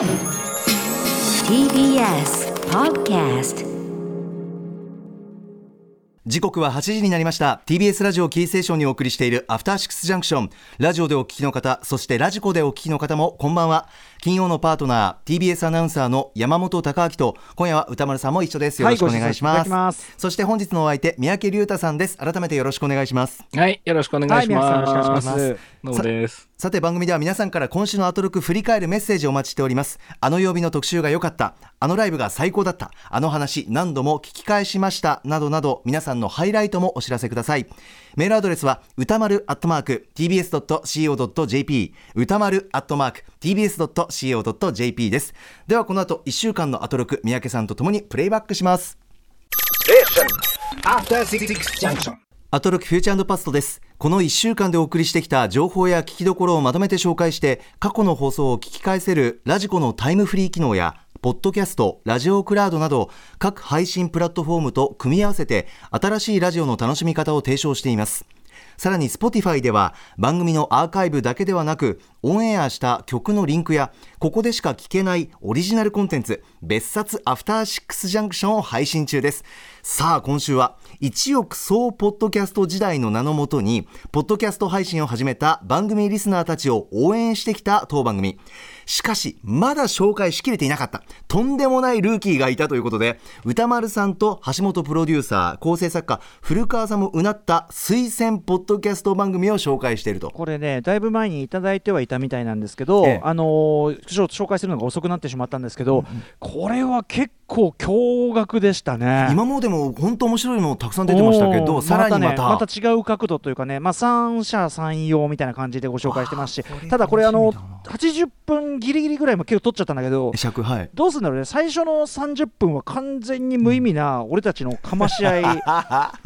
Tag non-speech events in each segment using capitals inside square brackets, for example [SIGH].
TBS Podcast 時刻は8時になりました。TBS ラジオキーステーションにお送りしているアフターシックスジャンクション。ラジオでお聞きの方そしてラジコでお聞きの方もこんばんは。金曜のパートナー TBS アナウンサーの山本貴明と今夜は歌丸さんも一緒です。よろしくお願いします,、はいます。そして本日のお相手三宅龍太さんです。改めてよろしくお願いします。はい、よろしくお願いしはい皆さんよろしくお願います。します。どうもです。さて番組では皆さんから今週のアトロク振り返るメッセージをお待ちしております。あの曜日の特集が良かった。あのライブが最高だった。あの話何度も聞き返しました。などなど皆さんのハイライトもお知らせくださいメールアドレスは歌丸アットマーク tbs.co.jp 歌丸アットマーク tbs.co.jp ですではこの後1週間のアトロク三宅さんとともにプレイバックします.アトロクフューチャーパストです。この1週間でお送りしてきた情報や聞きどころをまとめて紹介して、過去の放送を聞き返せるラジコのタイムフリー機能や、ポッドキャスト、ラジオクラウドなど、各配信プラットフォームと組み合わせて、新しいラジオの楽しみ方を提唱しています。さらに Spotify では番組のアーカイブだけではなくオンエアした曲のリンクやここでしか聞けないオリジナルコンテンツ別冊アフターシックスジャンクションを配信中ですさあ今週は一億総ポッドキャスト時代の名のもとにポッドキャスト配信を始めた番組リスナーたちを応援してきた当番組しかしまだ紹介しきれていなかった。とんでもないルーキーがいたということで歌丸さんと橋本プロデューサー構成作家古川さんもうなった推薦ポッドキャスト番組を紹介していると。これねだいぶ前にいただいてはいたみたいなんですけど、ええ。あのー紹介するのが遅くなってしまったんですけど、これは結構驚愕でしたね。今までも本当面白いのたくさん出てましたけどさらにまた,、ね、また。違う角度というかね、まあ、三者三様みたいな感じでご紹介してますしただこれあの楽しみだ80分ギリギリぐらいも結構取っちゃったんだけど尺はい。どうするんだろうね最初の30分は完全に無意味な俺たちのかまし合い [LAUGHS]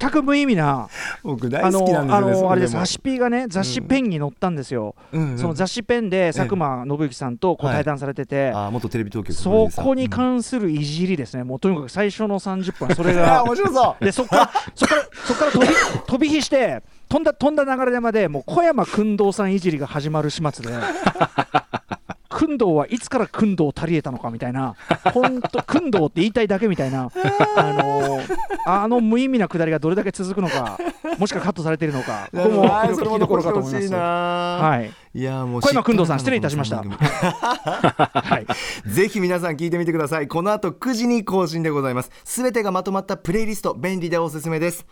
全く無意味な僕あのあのあれです。ハシピーがね雑誌ペンに載ったんですよ、その雑誌ペンで佐久間信之さんとこうはい対談されてて、あ元テレビ東京そこに関するいじりですね、もうとにかく最初の30分はそれが。[LAUGHS] 面白そう。[LAUGHS] でそこからそこからそこから飛び [LAUGHS] 飛び火して飛んだ飛んだ流れまでもう小山君堂さんいじりが始まる始末で。君堂はいつから君堂足りえたのかみたいな、本当君堂って言いたいだけみたいな、あのあの無意味なくだりがどれだけ続くのか、もしくはカットされているのか、ここもあーそれも聞きどころかと思います。な。はい、いやもう小山君堂さん失礼いたしました。はい、[LAUGHS] ぜひ皆さん聞いてみてください。この後9時に更新でございます。すべてがまとまったプレイリスト便利でおすすめです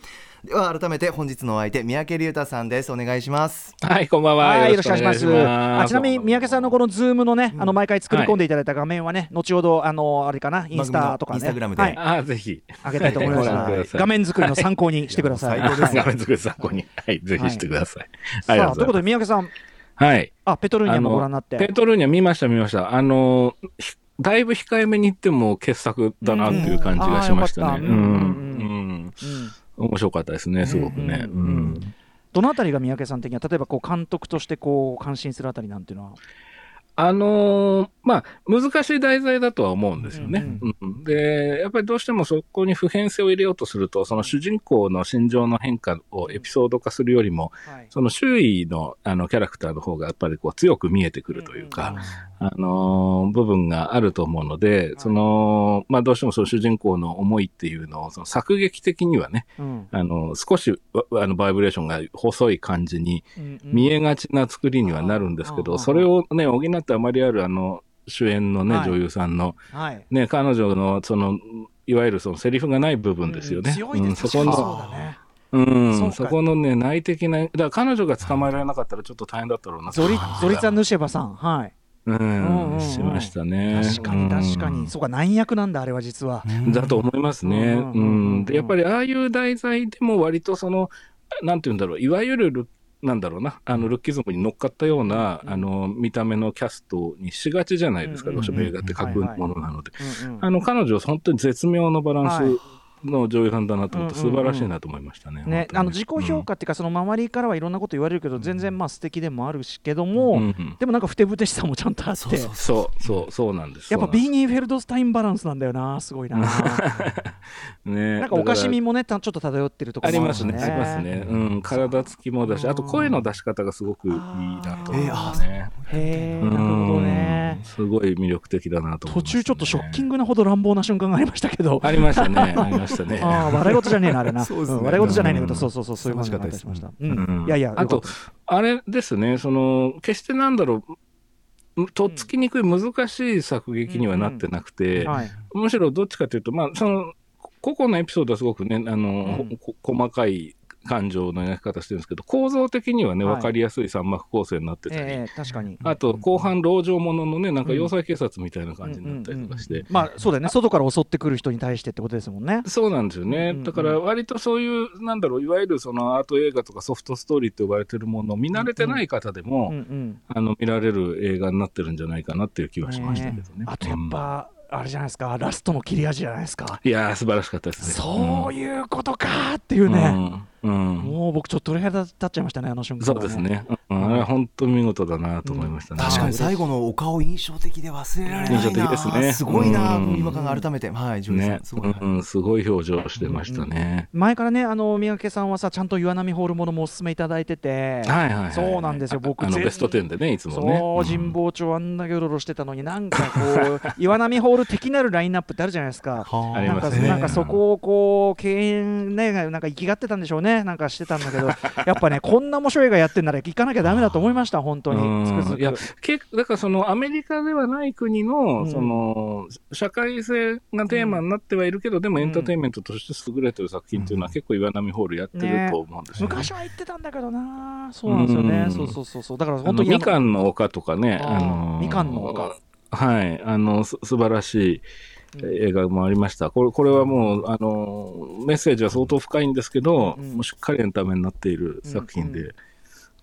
では改めて本日のお相手三宅龍太さんですお願いしますはい、こんばんは。はい、よろしくお願いします。あちなみに三宅さんのこのズームのね、あの毎回作り込んでいただいた画面はね、後ほどあのあれかな、インスタとかね、インスタグラムではい、あーぜひ。上げたいと思います画面作りの参考にしてください。いやもう最高です画面作り参考に。はい、ぜひしてください。さあ、ありがということでう三宅さん。はい。あペトルーニャもご覧になって、ペトルーニャ見ました、見ました。あの、ひだいぶ控えめに言っても傑作だなっていう感じがしましたね。うん。うん面白かったですね、すごくね。ううんん。どのあたりが三宅さん的には、例えばこう監督としてこう感心するあたりなんていうのは、あのーまあ、難しい題材だとは思うんですよね。ううんで、やっぱりどうしてもそこに普遍性を入れようとすると、その主人公の心情の変化をエピソード化するよりも、はいその周囲のあのキャラクターの方がやっぱりこう強く見えてくるというか、あのー部分があると思うので、その、まあどうしてもその主人公の思いっていうのを、その作劇的にはね、うん。あの、少しわあのバイブレーションが細い感じにうんうん。見えがちな作りにはなるんですけうんど、それをね、補ってあまりあるあの、主演のね、はい。女優さんの、はい、ね、彼女のその、いわゆるそのセリフがない部分ですよね。強いです、うんそこの。うん、そこのね、内的な、だから彼女が捕まえられなかったらちょっと大変だったろうなゾリゾリツァ・ン、ヌシェバさん、はい、うんしましたね。確かに確かに、うん。そうか、難役なんだ、あれは実は。だと思いますね。うん。で、やっぱりああいう題材でも割とその、なんて言うんだろう、いわゆるルなんだろうな、あの、ルッキズムに乗っかったような、うんあの、見た目のキャストにしがちじゃないですか、うんどうしても映画って書くものなので。あの、彼女、本当に絶妙のバランスの女優さんだなと思って、うんうんうん。素晴らしいなと思いましたね。ね、あの自己評価っていうか、その周りからはいろんなこと言われるけど、全然まあ素敵でもあるしけども、うんうんでもなんかふてぶてしさもちゃんとあって、そうそうそう。そうなんです。やっぱビーニー・フェルドスタインバランスなんだよな、すごいな。[LAUGHS] ね、なんかおかしみももね、たちょっと漂ってるところもありますね、ありますね。うん、体つきもだし、あと声の出し方がすごくいいなと思いますね。へえ、うん。なるほどね。すごい魅力的だなとね。途中ちょっとショッキングなほど乱暴な瞬間がありましたけど。ありましたね、[LAUGHS] ありましたね。ああ、笑い事じゃねえな、あれな。[LAUGHS] そうですね。ん笑い事じゃないんだけど、うん。そうそうそう、そういう感じがあったりしました。うん。うん。いやいや、あとあれですね、その、決してなんだろう、とっつきにくい難しい作劇にはなってなくて。むしろどっちかというと、まあ、その、個々のエピソードはすごくね、あの、うん。こ細かい感情の描き方してるんですけど、構造的にはね、はいわかりやすい三幕構成になってたり、ええ、確かに。あと、後半、籠城もののね、なんか要塞警察みたいな感じになったりとかして、まあ、そうだよね、外から襲ってくる人に対してってことですもんね。そうなんですよね。だから割とそういう、なんだろう、いわゆるそのアート映画とかソフトストーリーって呼ばれてるものを見慣れてない方でも、うんうん。あの見られる映画になってるんじゃないかなっていう気はしましたけどね。あとやっぱ、あれじゃないですか、ラストの切れ味じゃないですか。うんいやー、素晴らしかったですね。そういいうことかーっていうね。うん。うんもう僕ちょっと鳥肌立っちゃいましたね、あの瞬間、そうです。ね。うん。あれは本当見事だなと思いましたね。確かに最後のお顔印象的で忘れられないな。印象的ですね。すごいな、うん。今から改めて。はいジョイさん、ね、すごい、うん、すごい表情してましたね。前からね、あの三宅さんはさ、ちゃんと岩波ホールものもおすすめいただいてて、はいはいはい。そうなんですよ。僕全あのベスト10でね、いつもね。そう、神保町あんだけうろうろしてたのに、なんかこう、岩波ホール的なるラインナップってあるじゃないですか。は [LAUGHS] ありなんかますね。なんかそこをこう敬遠ねなんか生きがってたんでしょうねなんかしてたんだけど [LAUGHS] やっぱねこんな面白い映画やってんなら行かなきゃダメだと思いました本当に。つくづく。うんいや結だからそのアメリカではない国の,、うん。その社会性がテーマになってはいるけど、でもエンターテインメントとして優れてる作品っていうのは結構岩波ホールやってると思うんですよ、ね。昔は言ってたんだけどな。そうなんですよね。うん。そうそうそうそう。だからあ本当にのみかんの丘とかね、あのみかんの丘。はい、あのす素晴らしい映画もありました。これこれはもうあのメッセージは相当深いんですけど、うん。もうしっかりエンタメになっている作品で、うん。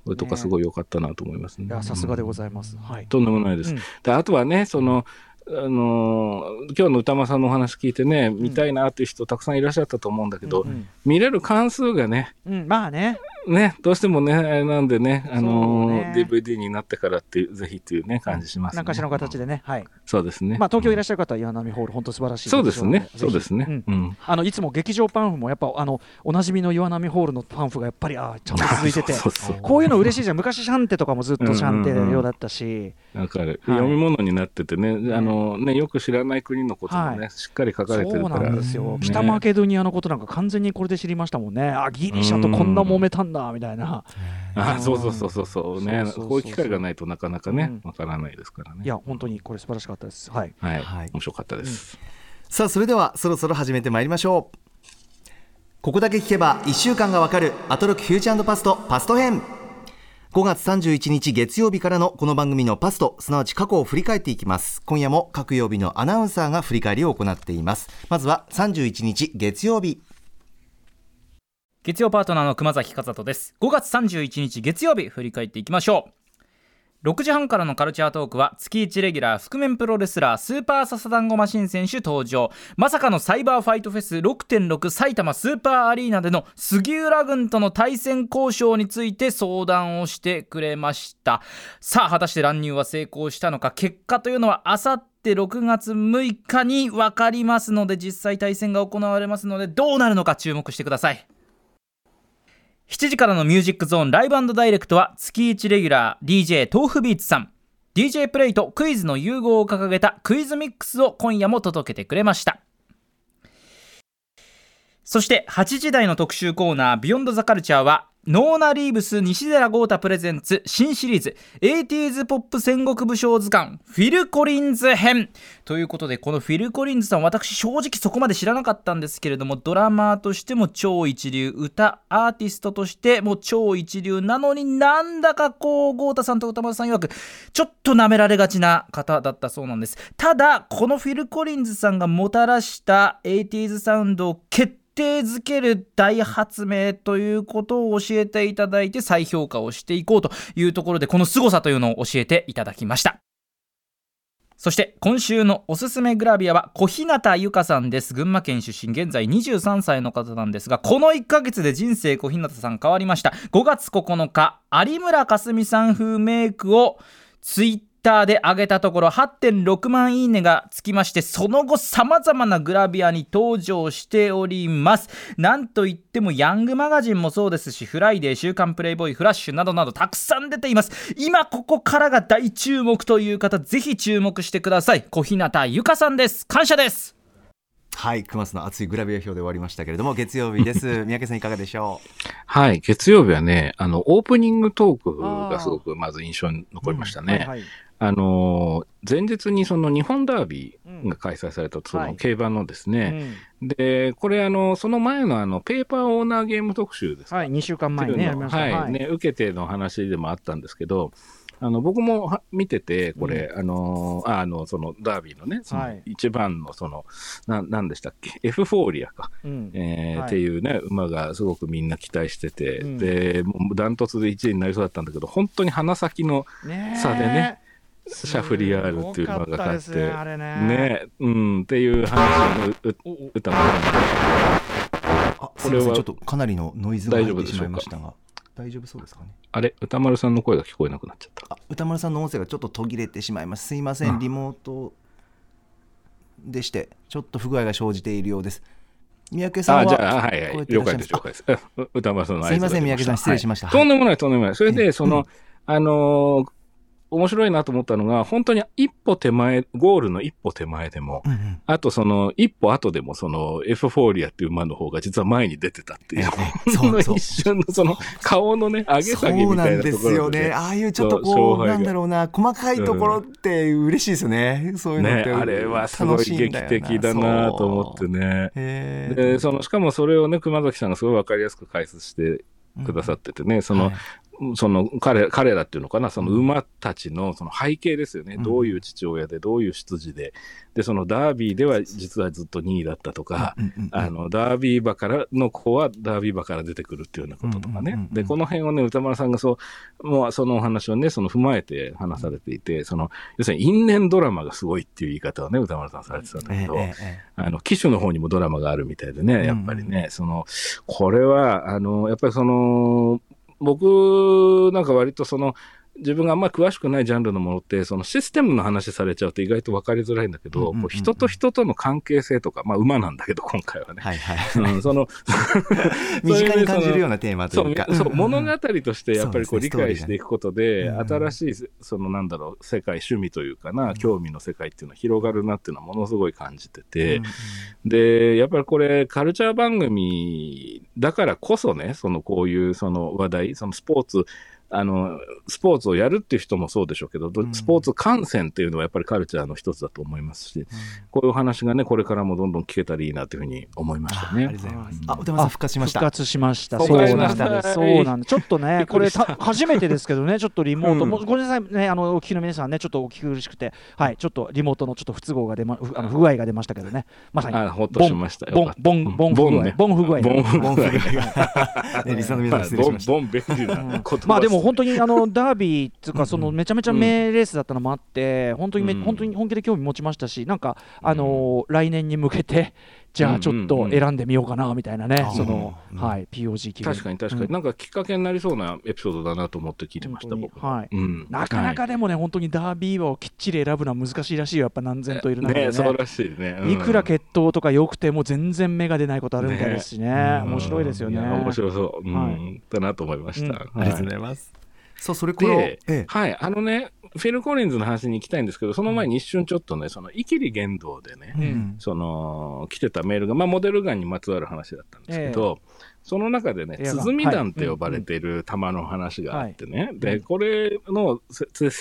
これとかすごい良かったなと思いますね。いやさすがでございます。はい。とんでもないです。うん。であとはね、その、あのー今日の歌間さんのお話聞いてね、見たいなっていう人たくさんいらっしゃったと思うんだけど、うん見れる関数がね、うんまあねね、どうしてもね、あれなんでね、あのーそうね。DVD になってからっていう、ぜひっていうね、感じしますね。何かしらの形でねはい。そうですね。まあ東京いらっしゃる方は岩波ホール本当素晴らしいそうですね。そうですね。うん。うん。あのいつも劇場パンフもやっぱあのおなじみの岩波ホールのパンフがやっぱりあーちゃんと続いてて。そうそうそう。こういうの嬉しいじゃん。昔シャンテとかもずっとシャンテのようだったし、わかる、はい。読み物になっててね、あのね、よく知らない国のこともね、はい。しっかり書かれてそうなるから。んですよ、ね。北マケドニアのことなんか完全にこれで知りましたもんね。あギリシャとこんな揉めたんだみたいな、[LAUGHS] あそうそうそうそうそう。ね。こういう機会がないとなかなかうん。ねわからないですからね。いや本当にこれ素晴らしかったです。はい。はい、はい。面白かったです、さあそれではそろそろ始めてまいりましょう。ここだけ聞けば1週間がわかるアトロックフューチャーパストパスト編5月31日月曜日からのこの番組のパストすなわち過去を振り返っていきます。今夜も各曜日のアナウンサーが振り返りを行っています。まずは31日月曜日月曜パートナーの熊崎和人です。5月31日月曜日振り返っていきましょう。6時半からのカルチャートークは月1レギュラー覆面プロレスラースーパーササダンゴマシン選手登場。まさかのサイバーファイトフェス6.6埼玉スーパーアリーナでの杉浦軍との対戦交渉について相談をしてくれました。さあ果たして乱入は成功したのか。結果というのはあさって6月6日に分かりますので実際対戦が行われますのでどうなるのか注目してください。7時からのミュージックゾーンライブダイレクトは月1レギュラー DJ 豆腐ビーツさん。DJ プレイとクイズの融合を掲げたクイズミックスを今夜も届けてくれました。そして8時台の特集コーナービヨンドザカルチャーはノーナ・リーブス西寺豪太プレゼンツ新シリーズ 80s ポップ戦国武将図鑑フィル・コリンズ編。ということでこのフィル・コリンズさん私正直そこまで知らなかったんですけれどもドラマーとしても超一流歌アーティストとしても超一流なのになんだかこう豪太さんと歌丸さん曰くちょっと舐められがちな方だったそうなんです。ただこのフィル・コリンズさんがもたらした 80s サウンドを決定づける大発明ということを教えていただいて再評価をしていこうというところでこの凄さというのを教えていただきました。そして今週のおすすめグラビアは小日向由香さんです。群馬県出身現在23歳の方なんですがこの1ヶ月で人生小日向さん変わりました。5月9日有村架純さん風メイクをツイッターで上げたところ8.6万いいねがつきましてその後さまざまなグラビアに登場しております。なんといってもヤングマガジンもそうですしフライデー週刊プレイボーイフラッシュなどなどたくさん出ています。今ここからが大注目という方ぜひ注目してください。小日向ゆかさんです。感謝です。はい熊須の熱いグラビア表で終わりましたけれども月曜日です。[LAUGHS] 三宅さんいかがでしょはい。月曜日はね、あの、オープニングトークがすごくまず印象に残りましたね。はいはいあのー、前日にその日本ダービーが開催された、そはい。の競馬のですね、うん。で、これあの、その前のあの、ペーパーオーナーゲーム特集ですか？はい、2週間前にね。はい、ね、受けての話でもあったんですけど、あの、僕もは見てて、これ、あのー、ああの、その、ダービーのね、そのはい。一番の、その、な、なんでしたっけ、エフフォーリアか、うん。えーはい。っていうね、馬がすごくみんな期待してて、うん。で、もうダントツで1位になりそうだったんだけど、本当に鼻先の差でね、シャフリヤールっていう馬がすごかって、ねあれね。ね、うん、っていう話をねうう歌もあこれはちょっとかなりのノイズが入ってしまいましたが。大丈夫そうですかね？あれ、歌丸さんの声が聞こえなくなっちゃった。あ歌丸さんの音声がちょっと途切れてしまいます。すいませんリモートでしてちょっと不具合が生じているようです。三宅さんはあ、じゃあ、はいはい。了解です、了解です。う [LAUGHS] 歌丸さんの合図すいません三宅さん失礼しました。はい。とんでもない、とんでもない。それえで、その、あのー面白いなと思ったのが、本当に一歩手前、ゴールの一歩手前でも、うんうんあとその、一歩後でも、その、エフフォーリアっていう馬の方が実は前に出てたっていう。そうそう [LAUGHS] 一瞬のその、顔のね、上げ下げみたいなところそうなんですよね。ああいうちょっとこう、なんだろうな、細かいところって嬉しいですよね。そういうのって。ね、あれはすごい劇的だなと思ってね。で、その、しかもそれをね、熊崎さんがすごいわかりやすく解説してくださっててね、その、はいその彼彼らっていうのかな、その馬たちのその背景ですよね、うん。どういう父親で、どういう出自で、でそのダービーでは実はずっと2位だったとか、うんうんうん。あのダービー馬からの子はダービー馬から出てくるっていうようなこととかね、うんうんうん。うんでこの辺をね、歌丸さんがそう、もうそのお話をね、その踏まえて話されていて、その要するに因縁ドラマがすごいっていう言い方をね、歌丸さんされてたんだけど、あの、機種の方にもドラマがあるみたいでね、やっぱりね、うその、これは、あの、やっぱりその、僕なんか割とその、自分があんまり詳しくないジャンルのものって、そのシステムの話されちゃうと意外と分かりづらいんだけど、うんうんうんう人と人との関係性とか、まあ馬なんだけど、今回はね。はいはい。うん、その、[LAUGHS] 身近に感じるようななテーマとそいううか。そう、んんん物語としてやっぱりこう理解していくことで、ストーリーがね新しい、そのなんだろう、世界、趣味というかな、興味の世界っていうのは広がるなっていうのはものすごい感じてて、うんうんで、やっぱりこれ、カルチャー番組だからこそね、そのこういうその話題、そのスポーツ、あの、スポーツをやるっていう人もそうでしょうけど、スポーツ観戦っていうのはやっぱりカルチャーの一つだと思いますし、こういうお話がね、これからもどんどん聞けたらいいなというふうに思いましたね。あありがとうございます。あ、歌丸さん復活しました。復活しました。おそうなんです。そうなんです。ちょっとびね、これた初めてですけどね、ちょっとリモート、うんもうごめんなさいね、あのお聞きの皆さんね、ちょっとお聞き苦しくて、はい、ちょっとリモートのちょっと不都合が出ま、ふあの不具合が出ましたけどね、まさに。あ、ほっとしましたよ。ボン、ボン、ボン不具合、ボン不具合。ボン不具合ボンスナーの皆さん失礼しました。ボン、ボン便利な言葉まあでも本当当にあのダービーっていうかそのうん。めちゃめちゃ名レースだったのもあって本当にめうん本当に本気で興味持ちましたしなんかあのー来年に向けてじゃあちょっと選んでみようかなみたいなね。うんそのうんはい POG 気分確かに確かに、うん。なんかきっかけになりそうなエピソードだなと思って聞いてました、僕。はい。うん。なかなかでもね本当にダービー馬をきっちり選ぶのは難しいらしい。よやっぱ何千といる中でね、そうねらしいね。うん。いくら血統とか良くても全然芽が出ないことあるみたいですしね。ね面白いですよね。や面白そう、うん。はいだなと思いました。うん。ありがとうございます。そう、それから、でええ。はい、あのね、フィル・コリンズの話に行きたいんですけど、その前に一瞬ちょっとね、その、イキリ言動でね、うん。その、来てたメールが、まあ、モデルガンにまつわる話だったんですけど、その中でね、鼓弾って呼ばれている弾の話があってね、い。で、これの説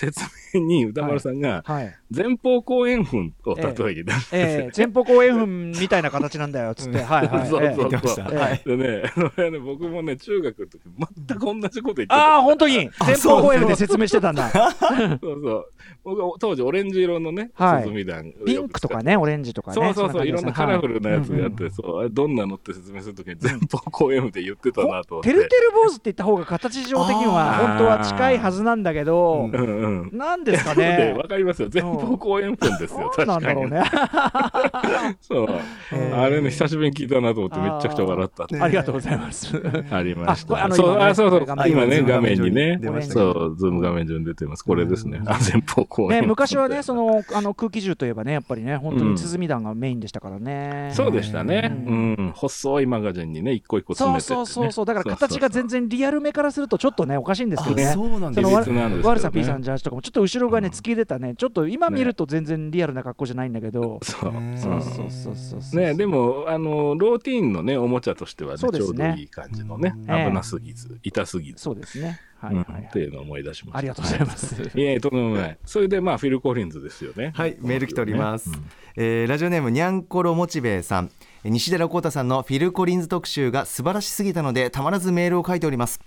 明に歌丸さんが、はい前方後円墳を例えにええ前方後円墳みたいな形なんだよっつってはいはいそうええそうそう言ってました。ええはい。でね、それね、僕もね、中学の時、全く同じこと言ってた。ああ、本当に？あ前方後円で説明してたんだ。[LAUGHS] そうそう。僕は当時オレンジ色のね、はい鼓弾。ピンクとかね、オレンジとかね。そうそうそう、いろんなカラフルなやつがあっはて、そう、あれどんなのって説明するときに前方後円で言ってたなとて。てるてる坊主って言った方が形上的には本当は近いはずなんだけどう、んうん。なんですかでね [LAUGHS] わ。かりますよ。前方方公園分ですよ、確かに。んだろうね。[LAUGHS] そう。えーあれね、久しぶりに聞いたなと思ってめちゃくちゃ笑ったありがとうございます。[LAUGHS] ありました。そう、今ねあ、そうそう画。面今ね、今画面にねそう、ズーム画面上に出てます。これですね。あ、前方公ね、園。昔はね、そのあの空気銃といえばね、やっぱりね、本当に鼓団がメインでしたからね。そうでしたね。ううん。細いマガジンにね、一個一個詰そうめてってね。そうそうそう、だから形が全然リアルめからすると、ちょっとね、おかしいんですけどね。そうなんです技術なんですけどねワルサ P さんジャージとかもちょっと後ろがね突き出たねちょっと今見ると全然リアルな格好じゃないんだけど。そう。そうそうそうそうそうね、でも、あの、ローティーンのね、おもちゃとしてはね、ちょそうどいい感じのね、ええ。危なすぎず、痛すぎず、そうですね。はいうんはい。はいっていうのを思い出しました。ありがとうございます。い。え、とんでもない。それで、まあ、フィル・コリンズですよね。はい、メール来ております、うんえーラジオネームにゃんころモチベさん。えー西寺郷太さんのフィル・コリンズ特集が素晴らしすぎたのでたまらずメールを書いております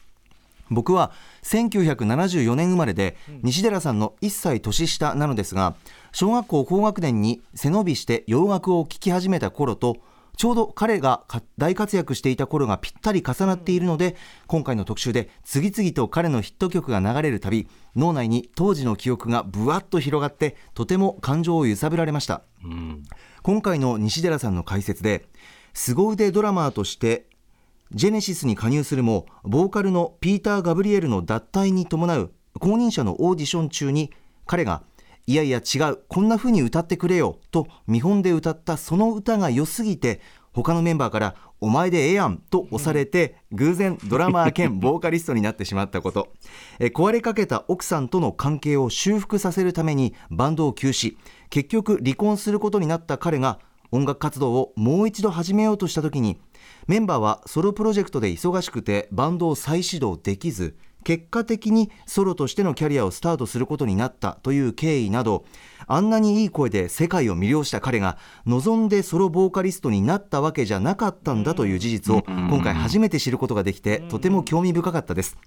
僕は1974年生まれで、西寺さんの1歳年下なのですが小学校高学年に背伸びして洋楽を聴き始めた頃とちょうど彼がか大活躍していた頃がぴったり重なっているので今回の特集で次々と彼のヒット曲が流れるたび脳内に当時の記憶がぶわっと広がってとても感情を揺さぶられました。うん。今回の西寺さんの解説で凄腕ドラマーとしてジェネシスに加入するもボーカルのピーター・ガブリエルの脱退に伴う公認者のオーディション中に彼がいやいや違うこんな風に歌ってくれよと見本で歌ったその歌が良すぎて他のメンバーからお前でええやんと押されて偶然ドラマー兼ボーカリストになってしまったこと。え壊れかけた奥さんとの関係を修復させるためにバンドを休止。結局離婚することになった彼が音楽活動をもう一度始めようとした時にメンバーはソロプロジェクトで忙しくてバンドを再始動できず結果的にソロとしてのキャリアをスタートすることになったという経緯などあんなにいい声で世界を魅了した彼が望んでソロボーカリストになったわけじゃなかったんだという事実を今回初めて知ることができてとても興味深かったです。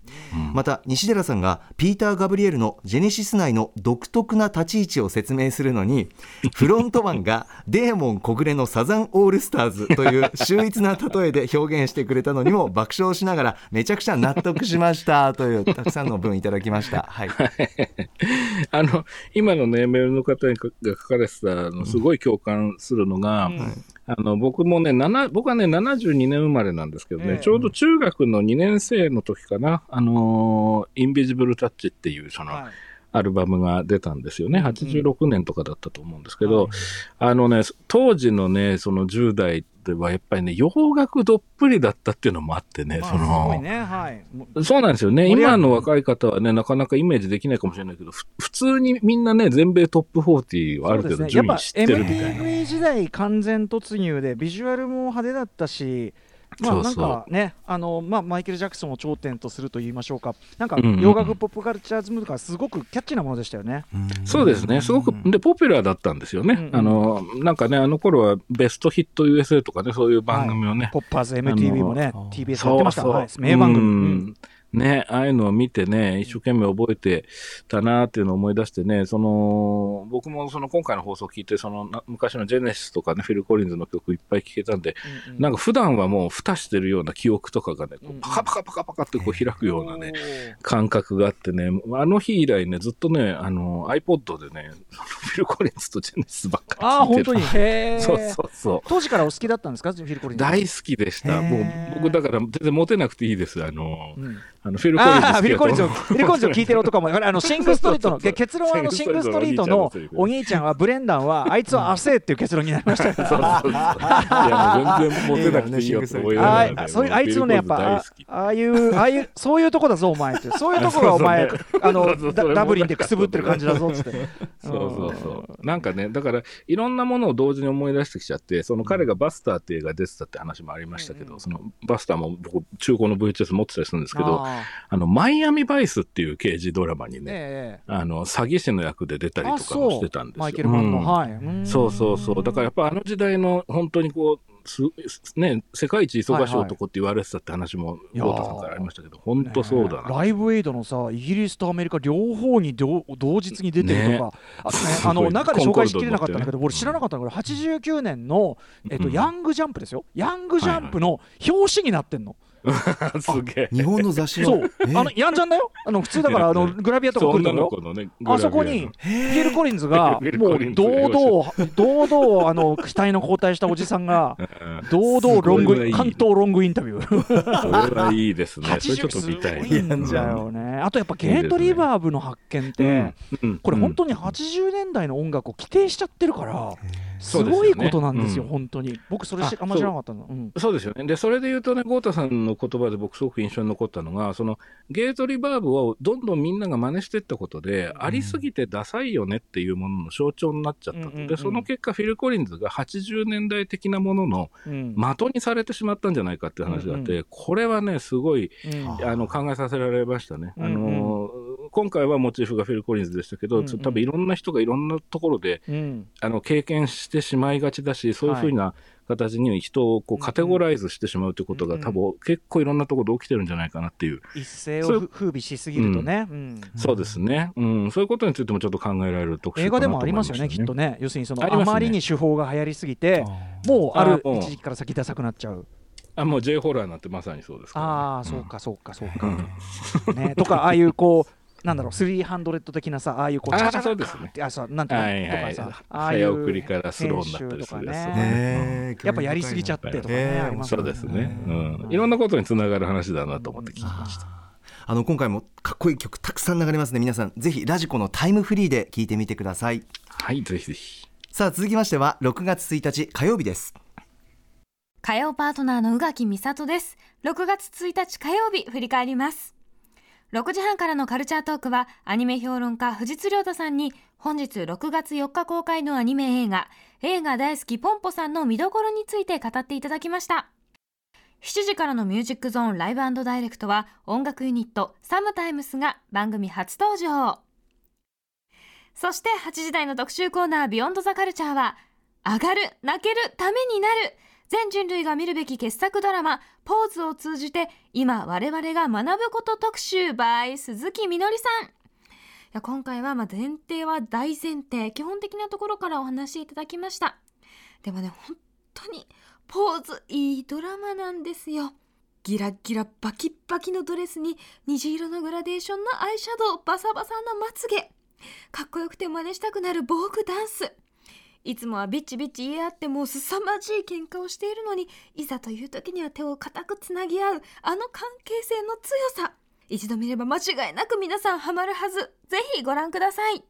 また西寺さんがピーター・ガブリエルのジェネシス内の独特な立ち位置を説明するのに [LAUGHS] フロントマンがデーモン小暮のサザンオールスターズという秀逸な例えで表現してくれたのにも爆笑しながらめちゃくちゃ納得しましたというたくさんの文いただきました。[LAUGHS] はい、あの、今のね、メールの方が書かれてたの、すごい共感するのが、あの、僕もね、7僕はね、72年生まれなんですけどね、ええちょうど中学の2年生の時かな、あのーインビジブルタッチっていう、その、はい。アルバムが出たんですよね。86年とかだったと思うんですけど、はい。あのね、当時のね、その10代ではやっぱりね、洋楽どっぷりだったっていうのもあってね、まあその、すごいねはいもそうなんですよね。今の若い方はね、なかなかイメージできないかもしれないけど、ふ普通にみんなね、全米トップ40はある程度順位知ってるみたいな。MTV 時代完全突入でビジュアルも派手だったしまあなんかねあの、まあ、マイケル・ジャクソンを頂点とすると言いましょうか。なんか洋楽ポップカルチャーズムードがすごくキャッチーなものでしたよね。そうですね。すごく、で、ポピュラーだったんですよね。うんうん。あの、なんかね、あの頃はベストヒット USA とかね、そういう番組をね、ポッパーズ MTV もね TBS やってました。そうそう。はい、名番組、ううんんね、ああいうのを見てね、一生懸命覚えてたなっていうのを思い出してね、その、僕もその今回の放送を聞いて、そのな昔のジェネシスとかね、フィル・コリンズの曲いっぱい聴けたんで、うんうん。なんか普段はもう蓋してるような記憶とかがね、こうんううん。パカパカパカパカってこう開くようなね、おー。感覚があってね、あの日以来ね、ずっとね、あの、iPod でね、[LAUGHS] フィル・コリンズとジェネシスばっかりああ本聴いてる当に？[LAUGHS] へえそうそう。そう。当時からお好きだったんですか？フィル・コリンズ。大好きでした。もう僕だから全然モテなくていいです。あの、うんあのフィル・コリンズフィル・コリンズフィル・コリンズを聞いてる男も、[LAUGHS] あのシング・ストリートの、結論はあのシング・ストリートのお兄ちゃんは、ブレンダンは、あいつは汗っていう結論になりましたよ。[LAUGHS] そうそうそう。いや全然モテなくていいよと思い。ながあらね、あそういうあいつのね、やっぱ、あああいう、ああいう、そういうとこだぞ、お前って、そういうとこがお前、[LAUGHS] あのダブリンでくすぶってる感じだぞって。そうそうそう。なんかね、だから、いろんなものを同時に思い出してきちゃって、その彼がバスターって映画出てたって話もありましたけど、そのバスターも僕、中古の VHS 持ってたりするんですけど、ああの、マイアミバイスっていう刑事ドラマにーね、ええあの、詐欺師の役で出たりあ、とかもしてたんですよ。マイケル・マンの、うん。はい。うん。そうそうそう。だからやっぱあの時代の本当にこう、すね、世界一忙しい男って言われてたって話も、太さんからありましたけど、本当そうだな。ライブエイドのさ、イギリスとアメリカ両方に同同日に出てるとか、あねあのすごい中で紹介しきれなかったんだけど、ね俺知らなかったのが、89年の、えっとうん。ヤングジャンプですよ、ヤングジャンプの表紙になってんの。[LAUGHS] すげえ。日本の雑誌のそう。え？あのやんちゃんだよ？あの普通だからあのグラビアとか来ると女ころの子のね、あそこにグフィル・ [LAUGHS] コリンズがもう堂々堂々あの期待の交代したおじさんが堂々ロング関東ロングインタビュー。それはいいですね。[LAUGHS] それちょっと見たい。80すごい。んだよね。あとやっぱゲートリバーブの発見って、これ本当に80年代の音楽を規定しちゃってるから、すごいことなんですよ、うん。本当に。僕それしああんま知らなかったの、うん、そうですよね。で、それで言うとね、豪太さんの言葉で僕すごく印象に残ったのが、そのゲートリバーブをどんどんみんなが真似していったことで、ありすぎてダサいよねっていうものの象徴になっちゃったで、その結果、フィル・コリンズが80年代的なもののうん。的にされてしまったんじゃないかっていう話があって、うんこれはね、すごいうん。あの考えさせられましたね。うんあの今回はモチーフがフィル・コリンズでしたけど、うんうん。多分いろんな人がいろんなところでうん。あの経験してしまいがちだし、そういうふうな形に人をこうカテゴライズしてしまうということが、うんうん。多分結構いろんなところで起きてるんじゃないかなっていう、一世そうをふ風靡しすぎるとね、うん。そうですね、うん、そういうことについてもちょっと考えられる特集かなと映画でもありますよね、きっとね、要するにそのあまりに手法が流行りすぎて、もうある一時期から先ダサくなっちゃう。あもう J ホラーなんてまさにそうですね、ああ、そうか、そうか、そうか。うんね、とか、ああいうこう、なんだろう、300的なさ、ああいうこう、チャチャチャあそうなんていうのはいはいとかさ、ああいう早送りからスローになったりするやっぱやりすぎちゃってとかそうですね、うん、いろんなことにつながる話だなと思って聞きました。あの今回もかっこいい曲たくさん流れますので皆さんぜひラジコのタイムフリーで聞いてみてくださいはい、ぜひぜひ。さあ続きましては6月1日火曜日です火曜パートナーの宇垣美里です6月1日火曜日振り返ります6時半からのカルチャートークはアニメ評論家藤津亮太さんに本日6月4日公開のアニメ映画映画大好きポンポさんの見どころについて語っていただきました。7時からのミュージックゾーンライブダイレクトは音楽ユニットサムタイムスが番組初登場。そして8時台の特集コーナービヨンドザカルチャーは上がる泣けるためになる。全人類が見るべき傑作ドラマポーズを通じて今我々が学ぶこと特集 by 鈴木みのりさん。今回はま前提は大前提基本的なところからお話しいただきました。でもね本当にポーズいいドラマなんですよ。ギラギラバキッバキのドレスに虹色のグラデーションのアイシャドウバサバサのまつげ。かっこよくて真似したくなる防具ダンス。いつもはビッチビッチ言い合ってもう凄まじい喧嘩をしているのにいざという時には手を固くつなぎ合うあの関係性の強さ。一度見れば間違いなく皆さんハマるはず。ぜひご覧ください。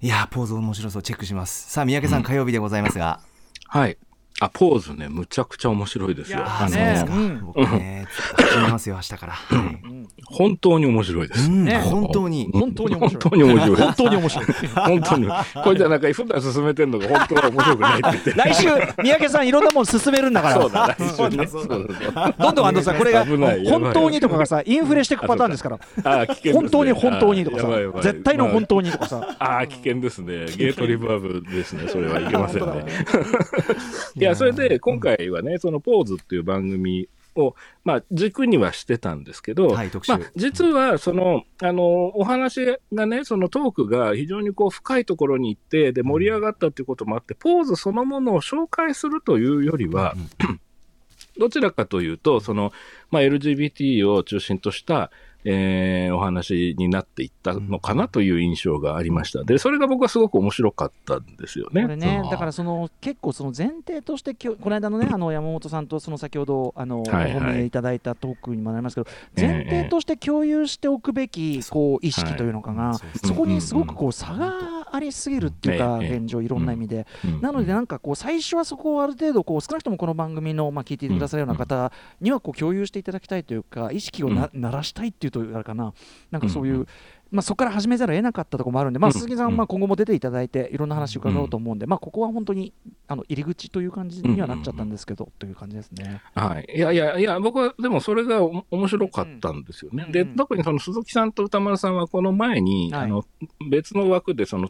いやーポーズ面白そう。チェックします。さあ三宅さん、火曜日でございますが。はい。あ、ポーズね、むちゃくちゃ面白いですよ。あの、ねうん。僕ね始めますよ明日から、はい本当に面白いです。本当に。本当に面白い。本当に面白い。本当に面白い。本当に。これじゃなんか普段進めてんのが [LAUGHS] 本当は面白くないって言って。来週三宅さんいろんなもん進めるんだから。そうだ、来週どんどんあのさこれが本当にとかがさインフレしていくパターンですから。だあ、危険本当に本当にとかさ絶対の本当にとかさ。ああ、危険ですね。ゲートリバーブですね。それはいけませんね。いや、それで、今回はね、そのポーズっていう番組を、まあ、軸にはしてたんですけど、はいまあ、実は、その、あの、お話がね、そのトークが非常にこう、深いところに行って、で、盛り上がったっていうこともあって、ポーズそのものを紹介するというよりは、どちらかというと、その、まあ、LGBT を中心とした、えーお話になっていったのかなという印象がありました。で、それが僕はすごく面白かったんですよね。だからその結構その前提としてこの間のねあの山本さんとその先ほどあの、はいはい。お褒めいただいたトークにもなりますけどええ。前提として共有しておくべきこう意識というのかが、はいそこにすごくこう差がありすぎるっていうか、ええ現状いろんな意味で、うんなのでなんかこう最初はそこをある程度こう少なくともこの番組のまあ聞いてくださるような方にはこう共有していただきたいというか意識をな、鳴らしたいっていうとあれかな。なんかそういうまあ、そこから始めざるを得なかったところもあるんで、まあ、うん。鈴木さんはまあ今後も出ていただいていろんな話伺おうと思うんで、まあ、ここは本当にあの入り口という感じにはなっちゃったんですけど、という感じですね。はい。いやいやいや、僕はでもそれがお面白かったんですよね。で、特にその鈴木さんと歌丸さんはこの前に、はい。あの、別の枠でその、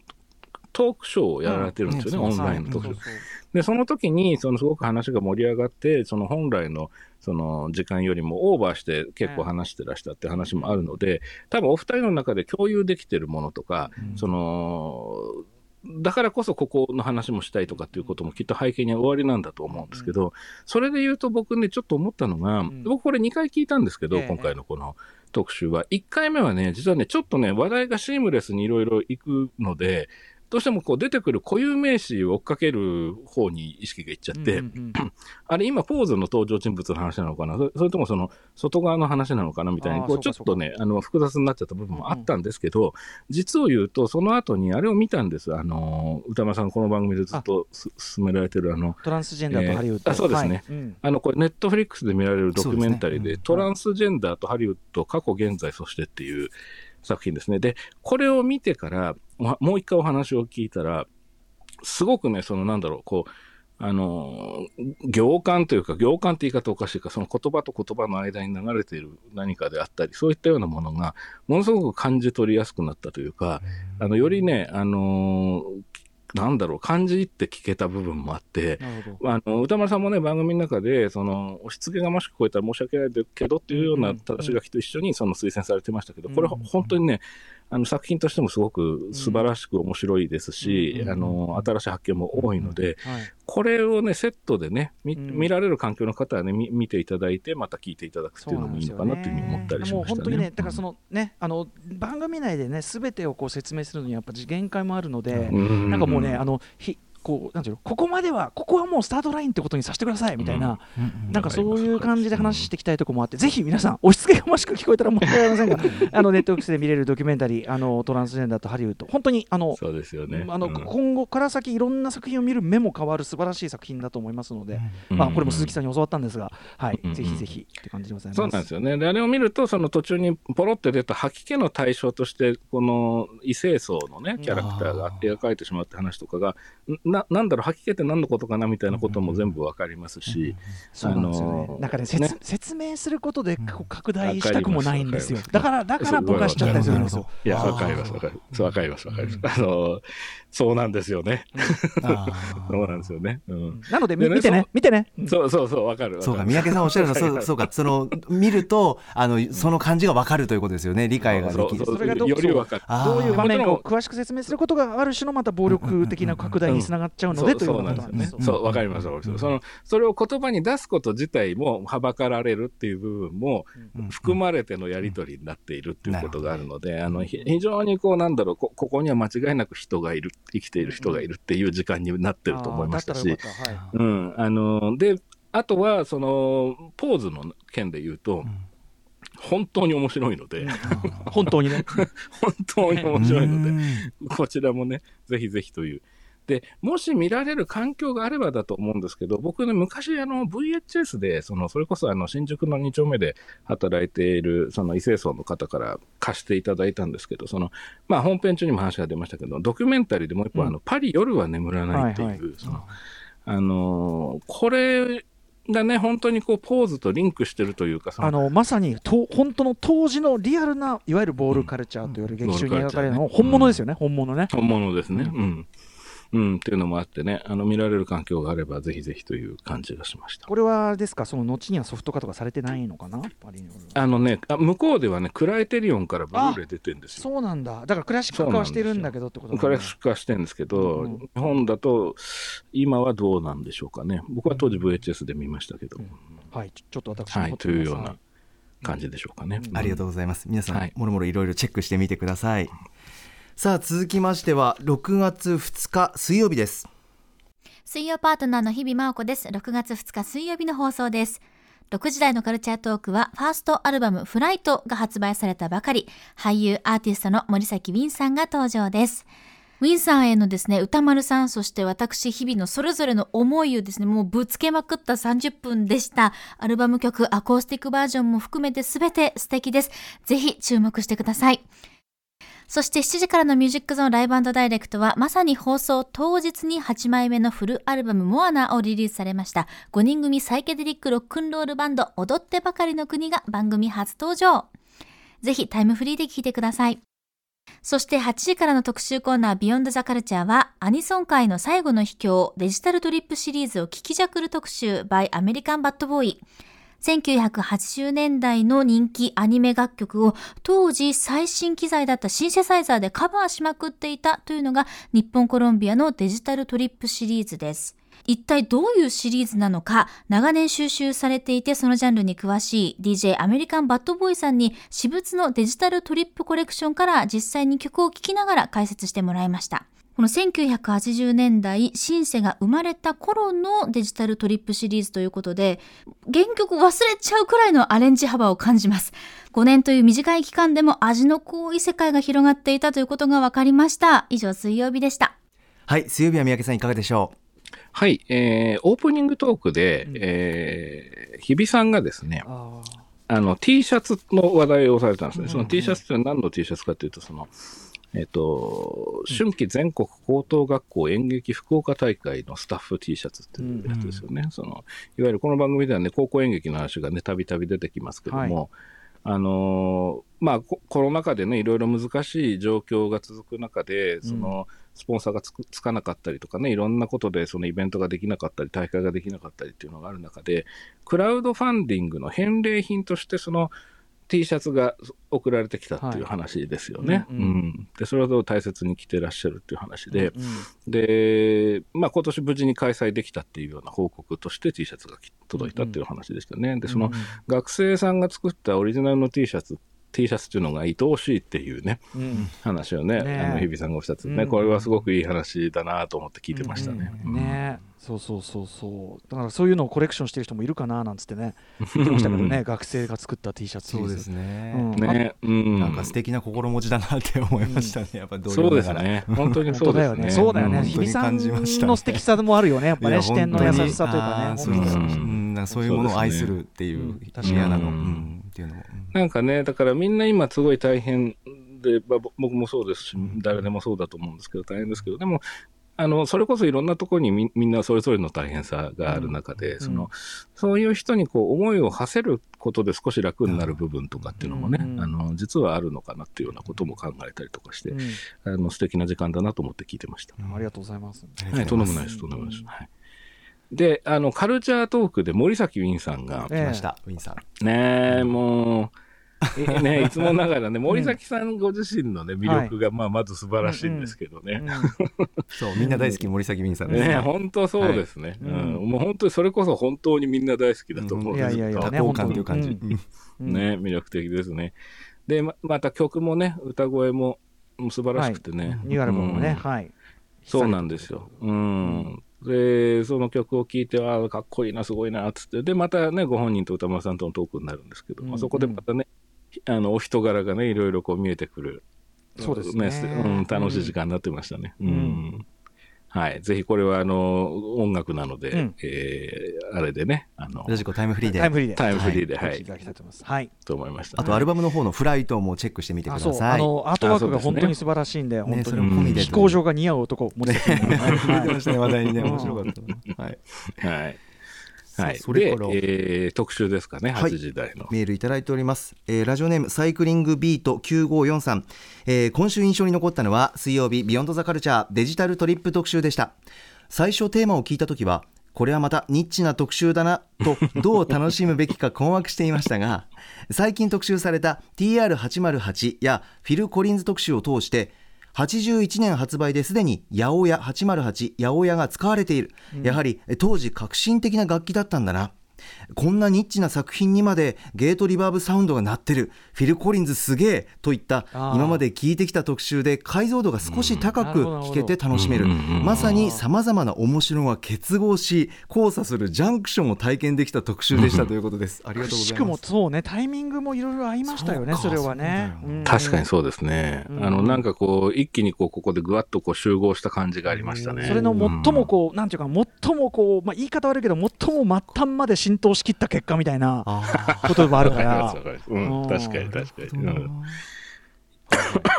トークショーをやられてるんですよね、うん。オンラインのトークショー。で、その時に、そのすごく話が盛り上がって、その本来の、その時間よりもオーバーして結構話してらしたって話もあるので、多分お二人の中で共有できてるものとか、その、だからこそここの話もしたいとかっていうこともきっと背景には終わりなんだと思うんですけど、それで言うと僕ね、ちょっと思ったのが、ん。僕これ2回聞いたんですけど、ええ。今回のこの特集は。1回目はね、実はね、ちょっとね、話題がシームレスにいろいろ行くので、どうしてもこう出てくる固有名詞を追っかける方に意識がいっちゃって、うんうん [CLEARS THROAT] あれ今ポーズの登場人物の話なのかな？それともその外側の話なのかなみたいにこうちょっとねあの複雑になっちゃった部分もあったんですけど、実を言うとその後にあれを見たんです。あの歌丸さんこの番組でずっとす進められてるあのトランスジェンダーとハリウッド、えーあそうですね。はい。うん。あのこれネットフリックスで見られるドキュメンタリーでですね。うん。トランスジェンダーとハリウッド過去現在そしてっていう作品ですね。でこれを見てからまもう一回お話を聞いたらすごくねそのなんだろうこうあの行間というか行間って言い方おかしいかその言葉と言葉の間に流れている何かであったりそういったようなものがものすごく感じ取りやすくなったというかあのよりねあのなんだろう感じ入って聞けた部分もあってあの歌丸さんもね番組の中でその押し付けがましく超えたら申し訳ないけどっていうような正し書きと一緒にその推薦されてましたけど、これうん。本当にねあの作品としてもすごく素晴らしく面白いですし、うんあの新しい発見も多いので、はい。これをねセットでね見,、うん。見られる環境の方はね見見ていただいてまた聞いていただくっていうのもいいのかなというふうに思ったりしもうましたね。本当にね、だからそのね、あの番組内でね、すべてをこう説明するのにやっぱ限界もあるので、うん。なんかもうね、あのひこうなんていうの、ここまでは、ここはもうスタートラインってことにさせてくださいみたいな、なんかそういう感じで話していきたいところもあって、ぜひ皆さん、押し付けがましく聞こえたら申し訳ありませんが、[LAUGHS] あのネットフリックスで見れるドキュメンタリー、あのトランスジェンダーとハリウッド、本当にあのそうですよね。あのうん今後から先いろんな作品を見る目も変わる素晴らしい作品だと思いますので、まあ、これも鈴木さんに教わったんですが、はいうんぜひぜひって感じでございます。そうなんですよね。で、あれを見ると、その途中にポロって出た吐き気の対象として、この異性層のね、キャラクターが描かれてしまうって話とかが、な、なんだろう、吐き気って何のことかなみたいなことも全部わかりますし、そうなんですよね。あのーなんかね説ね説明することで拡大したくもないんですよだからだからぼかしちゃったりするんですよ。いや、あーわかります、わかります。わかります、わかります。あの、そうなんですよね。そうなんですよね。うん。[LAUGHS] なのでみでね見てねそ見てね。うんそうそうそう、わかる。わそうか、る三宅さんおっしゃるのは、そう [LAUGHS] そうか、その、見ると、あの、その感じがわかるということですよね、理解ができる。そうそれがどよりわかる。あーどういう場面かを詳しく説明することがある種のまた暴力的な拡大につながっちゃうのでそうという。ことなんですよ。そう、わかります、わかります。その、それを言葉に出すこと自体もはばかられるっていう部分もうん。含まれてのやり取りになっているっていうことがあるので、あの、ひ非常にこう、なんだろう、こここには間違いなく人がいる、生きている人がいるっていう時間になってると思いまし。たしうん、あの、で、あとは、その、ポーズの件で言うと、本当に面白いので、本当にね。[LAUGHS] 本当に面白いので、うん。こちらもね、ぜひぜひという。で、もし見られる環境があればだと思うんですけど、僕ね、昔、あの、VHS で、その、それこそ、あの、新宿の2丁目で働いている、その、異性層の方から貸していただいたんですけど、その、まあ、本編中にも話が出ましたけど、ドキュメンタリーでもう一本、うん。あの、パリ夜は眠らないっていう、その、あのーこれがね、本当にこう、ポーズとリンクしてるというか、そのあのまさにと本当の当時のリアルないわゆるボールカルチャーといわれる劇中に描かれるのうん本物ですよね、本物ね。本物ですね。ううん。うん、っていうのもあってね、あの、見られる環境があれば、ぜひぜひという感じがしました。これはですか、その後にはソフト化とかされてないのかな、パリにあのね、あ向こうではね、クライテリオンからブルーレイ出てるんですよ。そうなんだ、だからクラシック化はしてるんだけどってことなんだクラシック化してるんですけど、うん日本だと、今はどうなんでしょうかね。僕は当時 VHS で見ましたけど、はい、ちょちょっと私もはい、というような感じでしょうかね。うんありがとうございます。皆さん、はいもろもろいろいろチェックしてみてください。さあ、続きましては、6月2日水曜日です。水曜パートナーの日々真央子です。6月2日水曜日の放送です。6時台のカルチャートークは、ファーストアルバムフライトが発売されたばかり、俳優アーティストの森崎ウィンさんが登場です。ウィンさんへのですね、歌丸さん、そして私、日々のそれぞれの思いをですね、もうぶつけまくった30分でした。アルバム曲、アコースティックバージョンも含めて全て素敵です。ぜひ注目してください。そして7時からのミュージックゾーンライブダイレクトはまさに放送当日に8枚目のフルアルバムモアナをリリースされました5人組サイケデリックロックンロールバンド踊ってばかりの国が番組初登場。ぜひタイムフリーで聴いてください。そして8時からの特集コーナービヨンドザカルチャーはアニソン界の最後の秘境デジタルトリップシリーズを聞きじゃくる特集 by アメリカンバッドボーイ。1980年代の人気アニメ楽曲を当時最新機材だったシンセサイザーでカバーしまくっていたというのが日本コロンビアのデジタルトリップシリーズです。一体どういうシリーズなのか、長年収集されていてそのジャンルに詳しい DJ アメリカンバッドボーイさんに私物のデジタルトリップコレクションから実際に曲を聴きながら解説してもらいました。この1980年代、シンセが生まれた頃のデジタルトリップシリーズということで、原曲忘れちゃうくらいのアレンジ幅を感じます。5年という短い期間でも味の濃い世界が広がっていたということが分かりました。以上、水曜日でした。はい水曜日は三宅さんいかがでしょう？はい、えー、オープニングトークで、えー、日比さんがですね、ああの、T シャツの話題をされたんですね。うんその T シャツってのは何の T シャツかというと、その、えっ、と、春季全国高等学校演劇福岡大会のスタッフ T シャツっていうやつですよね。その、いわゆるこの番組ではね、高校演劇の話がね、たびたび出てきますけども、あのーまあコ、コロナ禍でね、いろいろ難しい状況が続く中で、その、スポンサーがつくつかなかったりとかね、いろんなことでそのイベントができなかったり、大会ができなかったりっていうのがある中で、クラウドファンディングの返礼品として、その T シャツが送られてきたっていう話ですよね。はいうんうん。で、それを大切に着てらっしゃるっていう話で、うんで、まあ今年無事に開催できたっていうような報告として T シャツがき届いたっていう話でしたね。で、その、学生さんが作ったオリジナルの T シャツ、T シャツっていうのが愛おしいっていうね、うん。話をね、ねえ。あの日比さんがおっしゃっててね、うん。これはすごくいい話だなと思って聞いてましたね。うん。ねそうそうそうそう。だからそういうのをコレクションしてる人もいるかななんつってね。言ってましたけどね。[LAUGHS] 学生が作った T シャツ。シリーズね。うん。ね、うん。なんか素敵な心持ちだなって思いましたね、やっぱ同そうですね。[LAUGHS] 本当に本当だよそうですね。ねそうだよね。うん日比さんの素敵さもあるよね。やっぱね視点の優しさというかね。ーそういうものを愛するっていううなの、ううん。んっていうのも、うん。なんかね、だからみんな今すごい大変で、まあ、ぼ僕もそうですし、誰でもそうだと思うんですけど、大変ですけど、でも、あの、それこそいろんなところにみみんなそれぞれの大変さがある中で、その、そういう人にこう思いを馳せることで少し楽になる部分とかっていうのもね、うん。あの、実はあるのかなっていうようなことも考えたりとかして、うん。あの、素敵な時間だなと思って聞いてました。ありがとうございます。はい、とんでもないです、とんでもないです。はい。で、あの、カルチャートークで森崎ウィンさんが、ええ。来ました、ウィンさん。ねえ、もう、いね、いつもながらね、森崎さんご自身のね、魅力が、まあ、まず素晴らしいんですけどね。[LAUGHS] そうみんな大好き森崎ウィンさんです、ね。本当そうですね、はい。うん。うん。もう本当にそれこそ本当にみんな大好きだと思うんですいやいやいや。多幸感という感じ、ね魅力的ですね。で、ままた曲もね、歌声も素晴らしくてね。ニューアルバムもね、うん。はい。そうなんですよ。うん。で、その曲を聴いて、ああ、かっこいいな、すごいな、つって。で、またね、ご本人と歌丸さんとのトークになるんですけど、うんまあ、そこでまたね、あの、お人柄がね、いろいろこう見えてくる。そうですねうん、楽しい時間になってましたね。うん。んはい。ぜひこれは、あの、音楽なので、うん。えーあれでね、あの、ラジコタイムフリーで。タイムフリーで。タイムフリーで、はい。お聞きいただきたいと思います。はい。と思いました。あとアルバムの方のフライトもチェックしてみてください。あのアートワークが本当に素晴らしいんで、本当ねそれにも込みで飛行場が似合う男森崎君出てましたね。話題にねうん面白かった、はい、はい。はい。それから。で、えー特集ですかね、はい。8時台の。メールいただいております、えーラジオネームサイクリングビート9543、えー今週印象に残ったのは水曜日ビヨンドザカルチャーデジタルトリップ特集でした。最初テーマを聞いた時はこれはまたニッチな特集だなとどう楽しむべきか困惑していましたが最近特集された TR808 やフィル・コリンズ特集を通して81年発売ですでに八百屋808八百屋が使われている、やはり当時革新的な楽器だったんだな。こんなニッチな作品にまでゲートリバーブサウンドが鳴ってる。フィル・コリンズすげえといった今まで聞いてきた特集で解像度が少し高くうん聞けて楽しめる。まさにさまざまな面白が結合し交差するジャンクションを体験できた特集でしたということです。ありがとうごしくざいます。もそうねタイミングもいろいろ合いましたよねそれはね。確かにそうですね。うん。あの、なんかこう、一気にこう、ここでぐわっとこう集合した感じがありましたね。それの最もこう、なんていうか最もこう、まあ、言い方悪いけど最も末端まで浸透しきった結果みたいなあこともあるから。わか確かに確か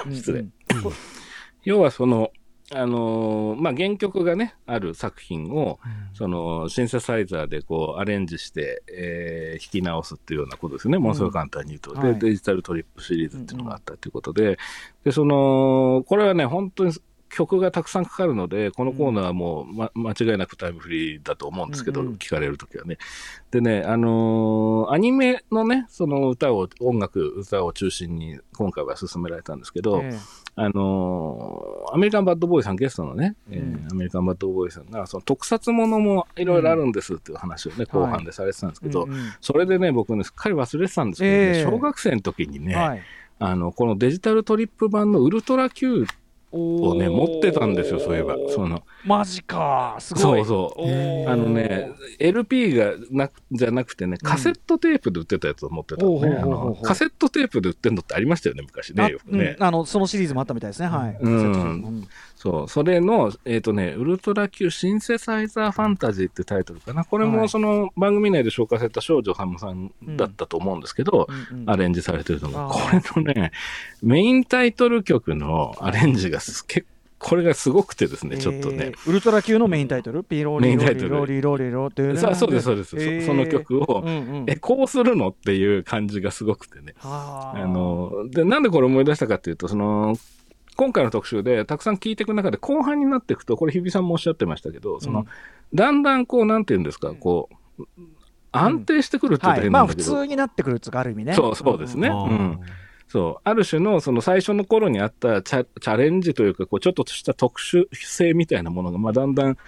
に。失礼。うん。要はその、あのーまあ、原曲がね、ある作品を、その、シンセサイザーでこう、アレンジして、えー弾き直すっていうようなことですね。ものすごい簡単に言うと。で、はい。デジタルトリップシリーズっていうのがあったということで、で、その、これはね、本当に曲がたくさんかかるので、このコーナーはもう、ま、間違いなくタイムフリーだと思うんですけど、うんうん。聞かれるときはね。でね、あのーアニメのね、その歌を、音楽、歌を中心に今回は進められたんですけど、えあのーアメリカンバッドボーイさん、ゲストのね、えーアメリカンバッドボーイさんが、その特撮ものもいろいろあるんですっていう話をね、後半でされてたんですけど、うんうん。それでね、僕ね、すっかり忘れてたんですけど、ねええ。小学生の時にね、はい。あの、このデジタルトリップ版のウルトラ Q をね、持ってたんですよ、そういえば。その、マジか。すごい。そうそう。あのね、LP がなくじゃなくてね、カセットテープで売ってたやつを持ってたのね、ほうほうほうほうあのカセットテープで売ってんのってありましたよね、昔ね、よくあね。うん。あのそのシリーズもあったみたいですね。はい、うん。うんそう、それの、えっ、とね、ウルトラ Q シンセサイザーファンタジーってタイトルかな。これはいもその番組内で紹介された少女ハムさんだったと思うんですけど、うんうんアレンジされてるのが、あこーれのね、メインタイトル曲のアレンジがす結これがすごくてですね、ちょっとねえ。ーウルトラ級のメインタイトルピロリロリロリロリロってさあそうです、そうです、その曲を、え、こうするのっていう感じがすごくてね。はああの、で、なんでこれ思い出したかっていうと、その、今回の特集でたくさん聞いていく中で後半になっていくと、これ日比さんもおっしゃってましたけど、その、うんだんだんこう、なんていうんですか、こう、安定してくるって言うとはいまあ普通になってくるっていうかある意味ねそうそうですね。うん。そう。ある種の、その最初の頃にあったチャチャレンジというか、こう、ちょっとした特殊性みたいなものが、まあ、だんだん、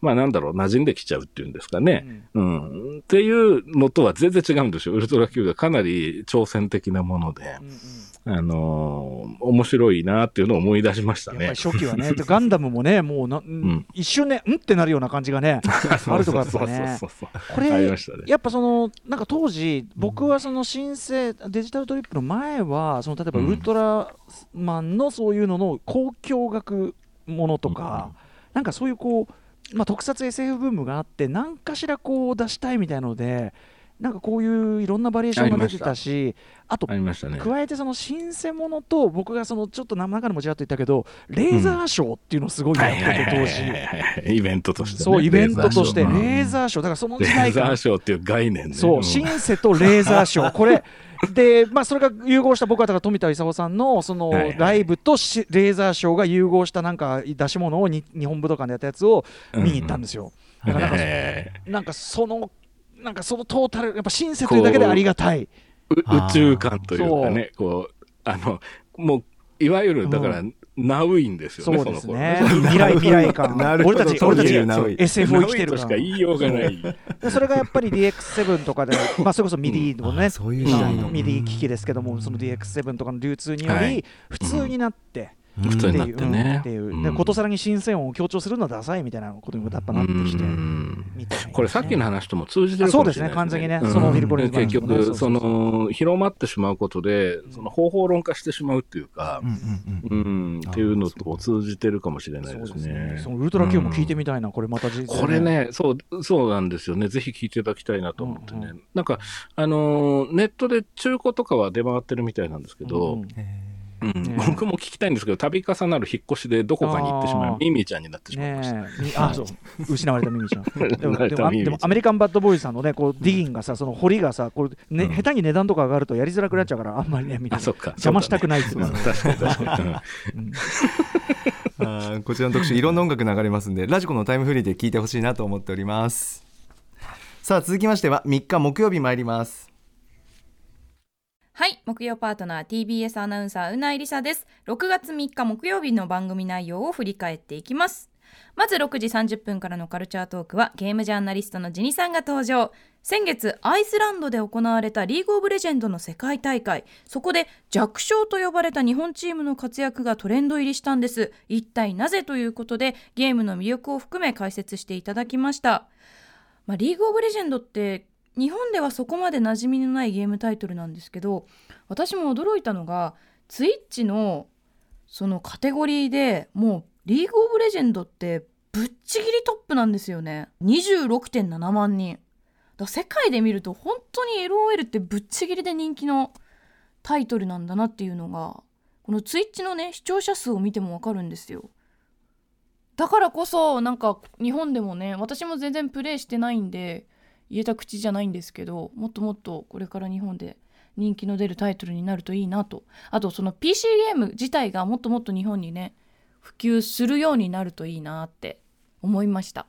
まあ、なんだろう、馴染んできちゃうっていうんですかね。うん。っていうのとは全然違うんですよ。ウルトラ Q がかなり挑戦的なもので、うんうんあのー面白いなっていうのを思い出しましたね。やっぱり。初期はね、でガンダムもね、[LAUGHS] もうな、ん一瞬ね、うんってなるような感じがね、あるとかやっぱね。これね。やっぱその、なんか当時、僕はその申請、デジタルトリップの前は、その例えばうん。ウルトラマンのそういうのの交響楽ものとか、なんかそういうこう、まあ、特撮 SF ブームがあって、何かしらこう出したいみたいので、なんかこういういろんなバリエーションが出てたし、あとありましたね。加えてその新鮮ものと僕がそのちょっと中でもちらっと言ったけどレーザーショーっていうのをすごいやってて当時。時。イベントとしてね。そうイベントとしてレレーー。ザーショー。だからその時ザー代感ショーっていう概念ね。そうシンセとレーザーショー。これでまあそれが融合した僕はだから富田勲さんのそのライブとしレーザーショーが融合したなんか出し物をに日本武道館でやったやつを見に行ったんですよ。だからなんかえなんかそのなんかそのトータルやっぱシンセというだけでありがたい。宇宙観というかね、こう、あの、もう、いわゆる、だから、ナウいんですよね、そうで未来未来感。なるほど俺たち俺たち SF を生きてるしか感言いようがない。でそれがやっぱり DX7 とかで、[LAUGHS] まあ、それこそ MIDI のね、あそういう時代の。まあ MIDI 機器ですけども、その DX7 とかの流通によりはい、普通になって、普通になってうん。ね。っていう、うん。でことさらにシンセ音を強調するのはダサいみたいなことにもやっぱなってきて、うんみたいなね。これさっきの話とも通じてるかもしれないあそうですね完全にねうん。そのフィルコリンズで結局、その、広まってしまうことで、その方法論化してしまうっていうかうん、っていうのと通じてるかもしれないですね。ね。そのウルトラ Q も聞いてみたいな、これまた実これ、ね、そう、そうなんですよね。ぜひ聞いていただきたいなと思ってね。うんうなんか、あのーネットで中古とかは出回ってるみたいなんですけど、うんうん。ね僕も聞きたいんですけど、度重なる引っ越しでどこかに行ってしまい、ミミちゃんになってしまいました。ねあそう。失われたミミちゃん。[LAUGHS] でも失われたでもあミミちゃん。でもアメリカンバッドボーイズさんのねこうディギンがさその掘りがさこれ、ねうん。下手に値段とか上がるとやりづらくなっちゃうからあんまりねみたいあ、なそっか。邪魔したくないっていうこちらの特集いろんな音楽流れますんでラジコのタイムフリーで聞いてほしいなと思っております。さあ続きましては3日木曜日参りますはい木曜パートナー TBS アナウンサーうないりさです。6月3日木曜日の番組内容を振り返っていきます。まず6時30分からのカルチャートークはゲームジャーナリストのジニさんが登場。先月アイスランドで行われたリーグオブレジェンドの世界大会。そこで弱小と呼ばれた日本チームの活躍がトレンド入りしたんです。一体なぜということでゲームの魅力を含め解説していただきました。まあ、リーグオブレジェンドって日本ではそこまで馴染みのないゲームタイトルなんですけど私も驚いたのがツイッチのそのカテゴリーでもうリーグオブレジェンドってぶっちぎりトップなんですよね。26.7万人。だ世界で見ると本当に LOL ってぶっちぎりで人気のタイトルなんだなっていうのがこのツイッチのね視聴者数を見てもわかるんですよ。だからこそなんか日本でもね私も全然プレイしてないんで言えた口じゃないんですけどもっともっとこれから日本で人気の出るタイトルになるといいなと。あとその PC ゲーム自体がもっともっと日本にね普及するようになるといいなって思いました。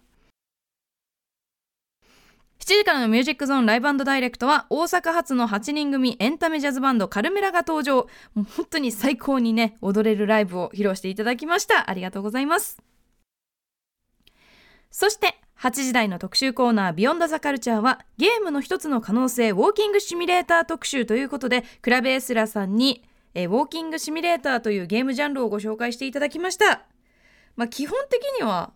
7時からのミュージックゾーンライブダイレクトは大阪発の8人組エンタメジャズバンドカルメラが登場。もう本当に最高にね踊れるライブを披露していただきました。ありがとうございます。そして8時台の特集コーナービヨンドザカルチャーはゲームの一つの可能性ウォーキングシミュレーター特集ということでクラベエスラさんにえウォーキングシミュレーターというゲームジャンルをご紹介していただきました。まあ基本的には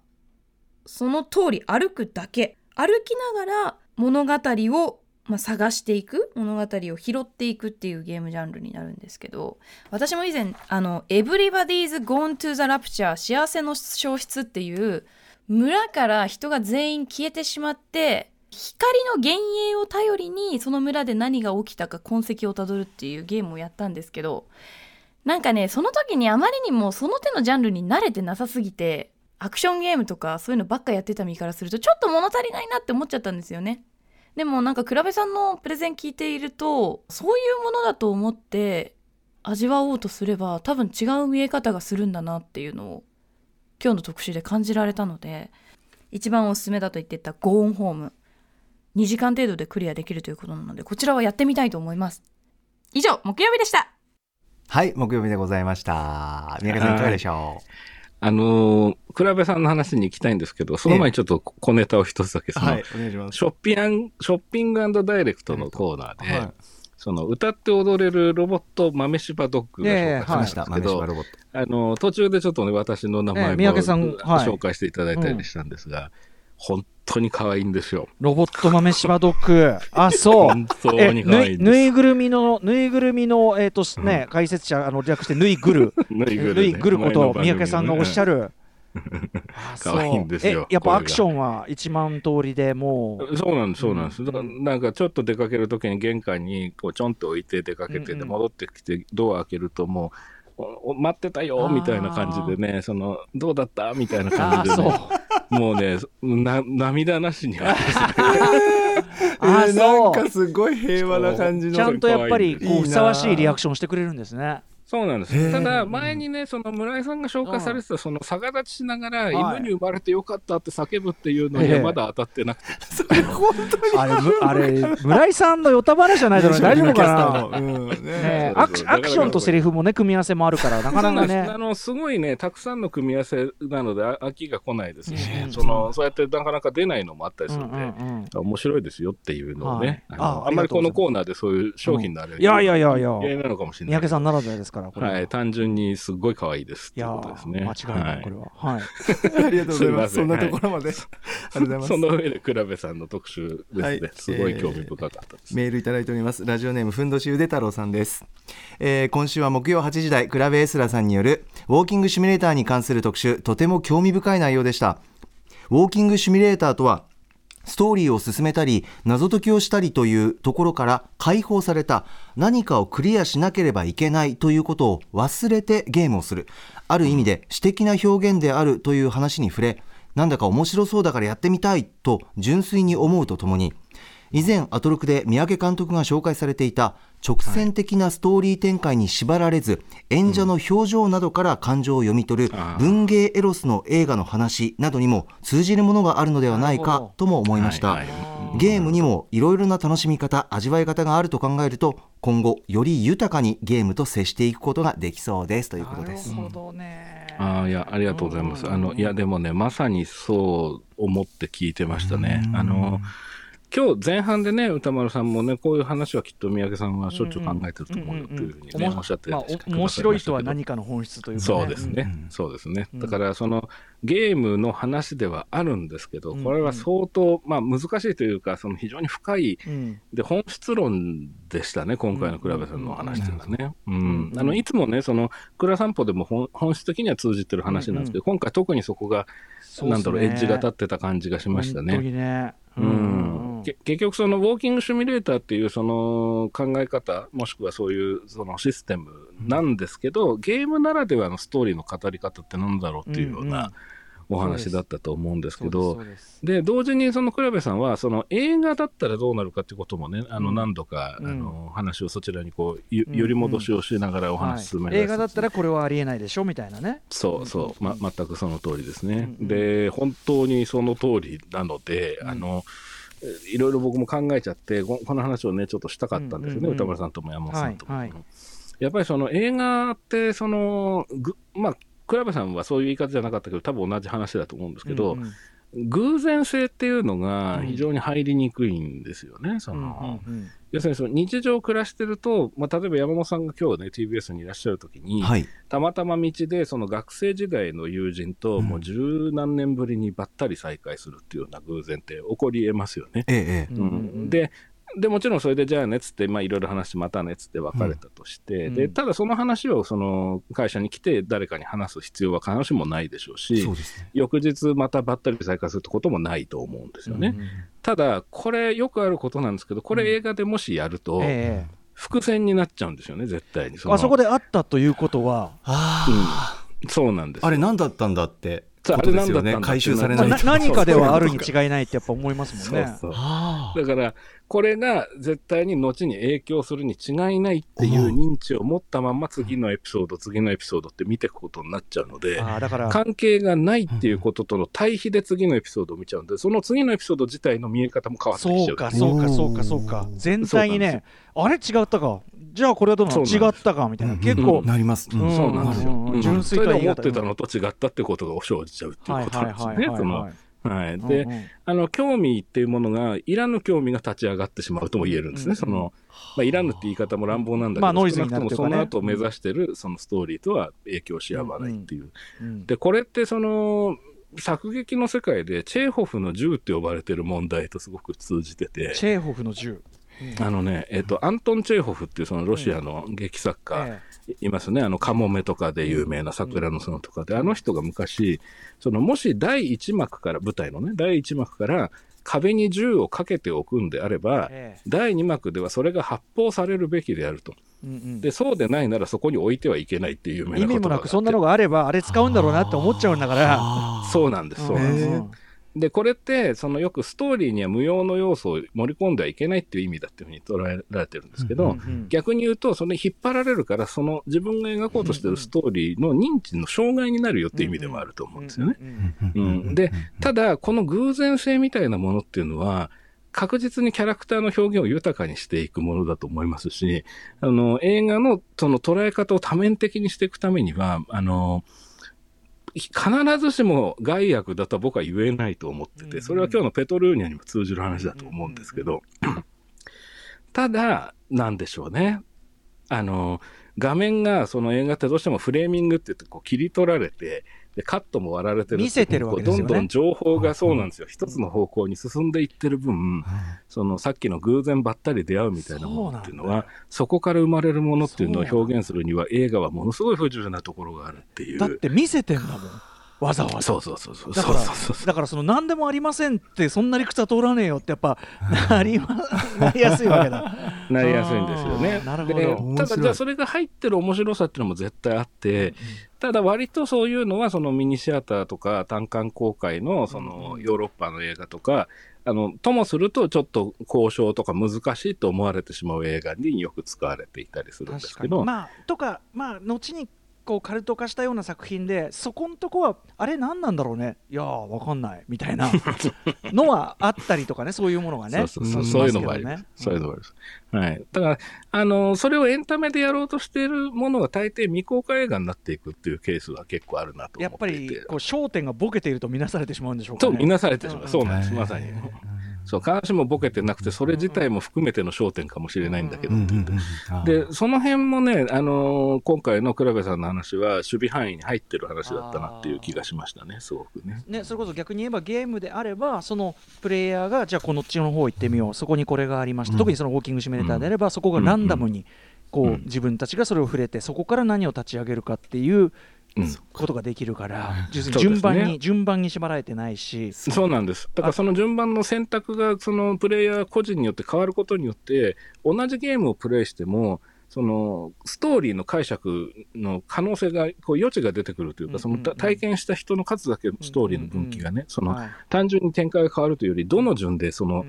その通り歩くだけ。歩きながら物語を、まあ、探していく物語を拾っていくっていうゲームジャンルになるんですけど私も以前あの「Everybody's Gone to the Rapture 幸せの消失」っていう村から人が全員消えてしまって光の幻影を頼りにその村で何が起きたか痕跡をたどるっていうゲームをやったんですけどなんかねその時にあまりにもその手のジャンルに慣れてなさすぎてアクションゲームとかそういうのばっかやってた身からするとちょっと物足りないなって思っちゃったんですよね。でもなんか倉部さんのプレゼン聞いているとそういうものだと思って味わおうとすれば多分違う見え方がするんだなっていうのを今日の特集で感じられたので一番おすすめだと言ってたゴーンホーム2時間程度でクリアできるということなのでこちらはやってみたいと思います。以上木曜日でした。はい木曜日でございました。宮家さんいかがでしょう？あのー、倉部さんの話に行きたいんですけど、その前にちょっと小ネタを一つだけ、その、はい、お願いします。ショッピング、ショッピングダイレクトのコーナーで、はい、その歌って踊れるロボット豆柴ドッグが紹介しましたけど、あの、途中でちょっとね、私の名前も、紹介していただいたりしたんですが、本当に可愛いんですよ。ロボット豆柴ドッグ。[LAUGHS] あ、そう。本当に可愛いぬいぐるみの、ぬいぐるみの、えっ、ー、とね、うん、解説者、あの、略してぬいぐる。[LAUGHS] ぬいぐる、ね。ぬいぐること、三宅さんがおっしゃる。可愛いんですよ。やっぱアクションは1万通りでもう。そうなんです、そうなんです。うん、なんかちょっと出かけるときに玄関にこうちょんと置いて出かけて、で戻ってきてドア開けるともう、待ってたよみたいな感じでね、そのどうだったみたいな感じで、ね、もうねな、涙なしにあ [LAUGHS] あなんかすごい平和な感じの。ちゃんとやっぱりこうふさわしいリアクションしてくれるんですね。そうなんです。ただ、前にね、その村井さんが紹介されてた、その逆立ちしながら、犬に生まれてよかったって叫ぶっていうのにはまだ当たってなくて。[LAUGHS] それ本当に。あれ、あれ、村井さんのよた話じゃないだろう大丈夫かな、ねアクションとセリフもね、組み合わせもあるから、なかなかね。あの、すごいね、たくさんの組み合わせなので、飽きが来ないですし、その、そうやってなかなか出ないのもあったりするんで、面白いですよっていうのをね、あんまりこのコーナーでそういう商品のあれ、いやいやいやいや、なのかもしれない。三宅さんならではですから、はい、単純純にすごい可愛いですいやですね。間違いない、これは。はい。ありがとうございます。そんなところまで。ありがとうございます。その上で、倉部さんの特集ですね。すごい興味深かったです。メールいただいております。ラジオネーム、ふんどしゆで太郎さんです。えー、今週は木曜8時台、倉部エスラさんによる、ウォーキングシミュレーターに関する特集、とても興味深い内容でした。ウォーキングシミュレーターとは、ストーリーを進めたり謎解きをしたりというところから解放された何かをクリアしなければいけないということを忘れてゲームをする。ある意味で詩的な表現であるという話に触れなんだか面白そうだからやってみたいと純粋に思うとともに以前アトロクで三宅監督が紹介されていた直線的なストーリー展開に縛られず、演者の表情などから感情を読み取る文芸エロスの映画の話などにも通じるものがあるのではないかとも思いました、ゲームにもいろいろな楽しみ方味わい方があると考えると今後より豊かにゲームと接していくことができそうですということです。なるほどね。あいやありがとうございます。あのいやでもねまさにそう思って聞いてましたね。あの。今日前半でね、歌丸さんもね、こういう話はきっと三宅さんはしょっちゅう考えてると思うよというふうにね、おっしゃってまあ、面白い人は何かの本質というか、ね、そうですね、うん、そうですね。だから、そのゲームの話ではあるんですけど、これは相当、まあ難しいというか、その非常に深い、で、本質論でしたね、今回の倉部さんのお話というのはね。うん。あの、いつもね、その、倉散歩でも本本質的には通じてる話なんですけど、今回特にそこが、なんだろう、エッジが立ってた感じがしましたね。ね。うん、結局そのウォーキングシミュレーターっていうその考え方もしくはそういうそのシステムなんですけど、ゲームならではのストーリーの語り方って何だろうっていうようなお話だったと思うんですけど、で同時にその倉部さんはその映画だったらどうなるかってこともねあのうん。何度か、うん。あの話をそちらにこうゆうん寄り戻しをしながらお話進めはい。映画だったらこれはありえないでしょみたいなね。そうそう、ま、全くその通りですね。うんうんで本当にその通りなので、うん。あのいろいろ僕も考えちゃってここの話をねちょっとしたかったんですよね、歌丸さんとも山本さんとも。はいはい。やっぱりその映画ってそのぐまあ倉部さんはそういう言い方じゃなかったけど多分同じ話だと思うんですけど、うんうん偶然性っていうのが非常に入りにくいんですよね。そのうんうん要するにその日常暮らしてると、まあ、例えば山本さんが今日ね TBS にいらっしゃる時に、はい。たまたま道でその学生時代の友人とうんもう十何年ぶりにばったり再会するっていうような偶然って起こり得ますよね。ええ、ええ。うんうんうんででもちろんそれでじゃあねっつってまあいろいろ話してまたねっつって別れたとして、うんでただその話をその会社に来て誰かに話す必要は必ずしもないでしょうしね。翌日またばったり再会するってこともないと思うんですよね。うんうんただこれよくあることなんですけどこれ映画でもしやるとえ伏線になっちゃうんですよね絶対にえあそこであったということはあそうなんですあ。れ何だったんだって。ったんだ回収されまあないと。な何かではあるに違いないってやっぱ思いますもんねそうそうあだから、これが絶対に後に影響するに違いないっていう認知を持ったまま次のエピソード、次のエピソードって見ていくことになっちゃうので、あーだから関係がないっていうこととの対比で次のエピソードを見ちゃうんで、その次のエピソード自体の見え方も変わってきちゃう。そうかそうかそうかそうか。全体にねあれ違ったか。じゃあこれはどうなの？違ったか？みたいな。うん。結構うんなります。そうなんですよ。純粋と思ってたのと違ったってことが生じちゃうっていうはいことなんですね。そのはい。で、うんうん。あの、興味っていうものが、いらぬ興味が立ち上がってしまうとも言えるんですね。うんその、まあ、いらぬって言い方も乱暴なんだけど、まあノイズに少なるというかねその後目指してるそのストーリーとは影響し合わないっていう。うん。で、これってその、作劇の世界でチェーホフの銃って呼ばれてる問題とすごく通じてて、チェーホフの銃あのね、えっ、と、アントン・チェーホフっていうそのロシアの劇作家、えいますね。あの、カモメとかで有名な桜の園とかで、あの人が昔、その、もし第一幕から、舞台のね、第一幕から壁に銃をかけておくんであれば、ええ。第二幕ではそれが発砲されるべきであると。えうんうん。で、そうでないならそこに置いてはいけないっていう意味もなくそんなのががあればあれ使うんだろうなって思っちゃうんだから。そうなんです、そうなんです。で、これって、そのよくストーリーには無用の要素を盛り込んではいけないっていう意味だっていうふうに捉えられてるんですけど、うんうん逆に言うと、それに引っ張られるから、その自分が描こうとしてるストーリーの認知の障害になるよっていう意味でもあると思うんですよね。うんで、ただ、この偶然性みたいなものっていうのは、確実にキャラクターの表現を豊かにしていくものだと思いますし、あの、映画のその捉え方を多面的にしていくためには、あの、必ずしも害悪だとは僕は言えないと思ってて、それは今日のペトルーニャにも通じる話だと思うんですけど、ただ、なんでしょうね。あの、画面が、その映画ってどうしてもフレーミングって言ってこう切り取られて、で、カットも割られてる。見せてるわけですよね。どんどん情報がそうなんですよ。一つの方向に進んでいってる分、そのさっきの偶然ばったり出会うみたいなものっていうのはそこから生まれるものっていうのを表現するには映画はものすごい不自由なところがあるっていう。だって見せてんだもん。わざわざ。そうそうそうそう。だからだからその何でもありませんってそんな理屈は通らねえよってやっぱなりま [LAUGHS] なりやすいわけだ。なりやすいんですよね。なるほど。ただじゃあそれが入ってる面白さっていうのも絶対あって、ただ割とそういうのはそのミニシアターとか単館公開のそのヨーロッパの映画とか、あの、ともするとちょっと交渉とか難しいと思われてしまう映画によく使われていたりするんですけど、に。まあとかまあ後にこうカルト化したような作品でそこんとこはあれ何なんだろうね?いやーわかんないみたいな [LAUGHS] のはあったりとかねそういうものがねそういうのもあります。そういうのもあります。はい。だから、あの、それをエンタメでやろうとしているものが大抵未公開映画になっていくっていうケースは結構あるなとやっぱ思っていて。りこう焦点がボケていると見なされてしまうんでしょうかねと見なされてしまう。うんそうなんです。まさに。そう、必ずしもボケてなくて、それ自体も含めての焦点かもしれないんだけど。で、その辺もね、あのー今回の倉部さんの話は、守備範囲に入ってる話だったなっていう気がしましたね、すごくね。ね、それこそ逆に言えばゲームであればそのプレイヤーがじゃあこのっちの方行ってみようそこにこれがありました、うん特にそのウォーキングシミュレーターであれば、そこがランダムにこう、うん自分たちがそれを触れてそこから何を立ち上げるかっていううん。ことができるから、[LAUGHS] うですね。に順番に、順番に縛られてないし、そうなんです。だからその順番の選択が、そのプレイヤー個人によって変わることによって、同じゲームをプレイしても、そのストーリーの解釈の可能性がこう余地が出てくるというか、そのた体験した人の数だけストーリーの分岐がね、そのはい。単純に展開が変わるというより、どの順でその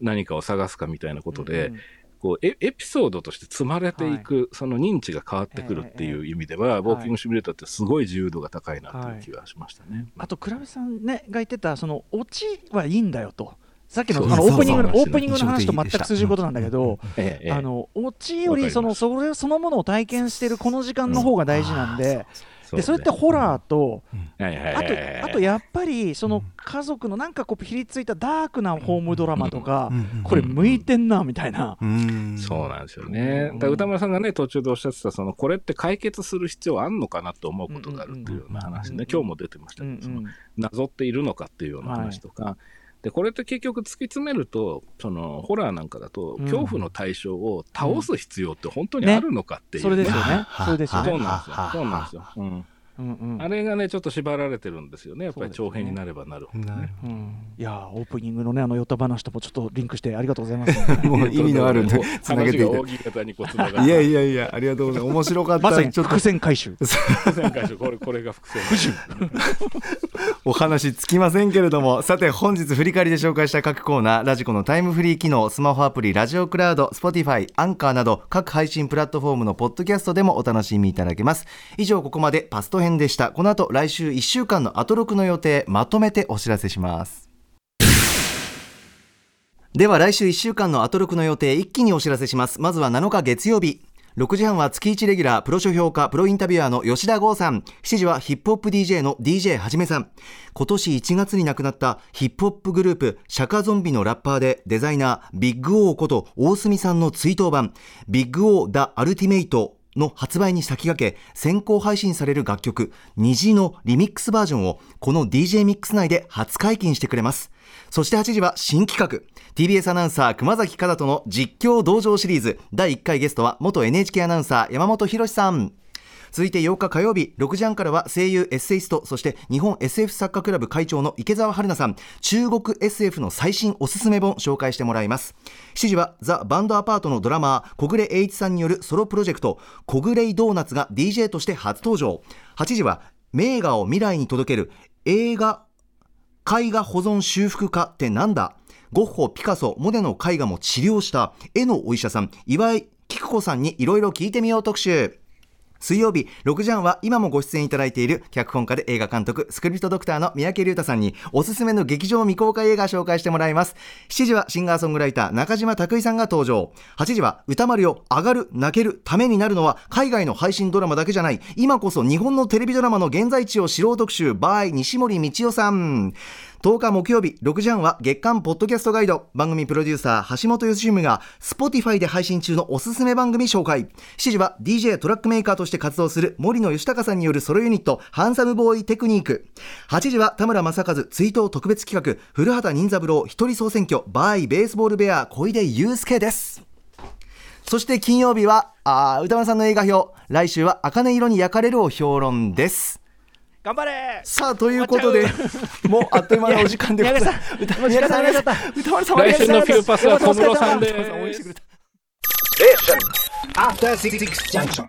何かを探すかみたいなことでこうエエピソードとして積まれていく、その認知が変わってくるっていう意味では、ウォーキングシミュレーターってすごい自由度が高いなという気がしましたね。あと倉部さんねが言ってたそのオチはいいんだよと。さっきのあのオープニングのオープニングの話と全く通じることなんだけど、ええええ。あのオチよりそのそれそのものを体験しているこの時間の方が大事なんで、でそれってホラーと、あとあとやっぱりその家族のなんかこうひりついたダークなホームドラマとか、これ向いてんなみたいな。そうなんですよね。だから歌丸さんがね、途中でおっしゃってた、その、これって解決する必要あんのかなと思うことがあるっていうような話ね、今日も出てましたけど、その、なぞっているのかっていうような話とか、で、これって結局突き詰めると、その、ホラーなんかだと、うん恐怖の対象を倒す必要って本当にあるのかっていう、それですよね。[LAUGHS] それですよね。そうなんですよ。そうなんですよ。うん。うんうんあれがね、ちょっと縛られてるんですよね。やっぱり長編になればなるほどね。うんいやーオープニングのねあのヨタ話ともちょっとリンクしてありがとうございます。[LAUGHS] もう意味のあるんでつなげていた話が扇形にこうつながいやいやいやありがとうございます面白かったまさにちょっと伏線回収。[LAUGHS] 伏線回収これこれが伏線回収お話つきませんけれどもさて本日振り返りで紹介した各コーナーラジコのタイムフリー機能スマホアプリラジオクラウド Spotify アンカーなど各配信プラットフォームのポッドキャストでもお楽しみいただけます。以上ここまでパスト編でした。この後来週1週間のアトロクの予定まとめてお知らせします。では来週1週間のアトロクの予定一気にお知らせします。まずは7日月曜日。6時半は月1レギュラープロ書評家プロインタビュアーの吉田剛さん。7時はヒップホップ DJ の DJ はじめさん。今年1月に亡くなったヒップホップグループ釈迦ゾンビのラッパーでデザイナービッグオーこと大隅さんの追悼版。ビッグオーダ・アルティメイトの発売に先駆け先行配信される楽曲虹のリミックスバージョンをこの DJ ミックス内で初解禁してくれます。そして8時は新企画。TBS アナウンサー熊崎和人の実況道場シリーズ。第1回ゲストは元 NHK アナウンサー山本博さん。続いて8日火曜日6時半からは声優エッセイストそして日本 SF 作家クラブ会長の池澤春菜さん中国 SF の最新おすすめ本紹介してもらいます。7時はザ・バンドアパートのドラマー小暮栄一さんによるソロプロジェクト小暮ドーナツが DJ として初登場。8時は名画を未来に届ける映画絵画保存修復家ってなんだ？ゴッホ、ピカソ、モネの絵画も治療した絵のお医者さん岩井菊子さんにいろいろ聞いてみよう特集。水曜日6時半は今もご出演いただいている脚本家で映画監督スクリプトドクターの三宅龍太さんにおすすめの劇場未公開映画紹介してもらいます。7時はシンガーソングライター中島拓井さんが登場。8時は歌丸よ上がる泣けるためになるのは海外の配信ドラマだけじゃない。今こそ日本のテレビドラマの現在地を知ろう特集 by 西森道夫さん。10日木曜日6時半は月間ポッドキャストガイド。番組プロデューサー橋本良文が Spotify で配信中のおすすめ番組紹介。7時は DJ トラックメーカーとして活動する森野義孝さんによるソロユニットハンサムボーイテクニック。8時は田村正和追悼特別企画古畑任三郎一人総選挙 by ベースボールベア小出祐介です。そして金曜日はあー歌丸さんの映画表。来週は茜色に焼かれるを評論です。頑張れ！さあということでもうあっという間のお時間でございます。宮根さん歌丸さん来週のフューパスは小室さんで応援してくれた After Six Junction.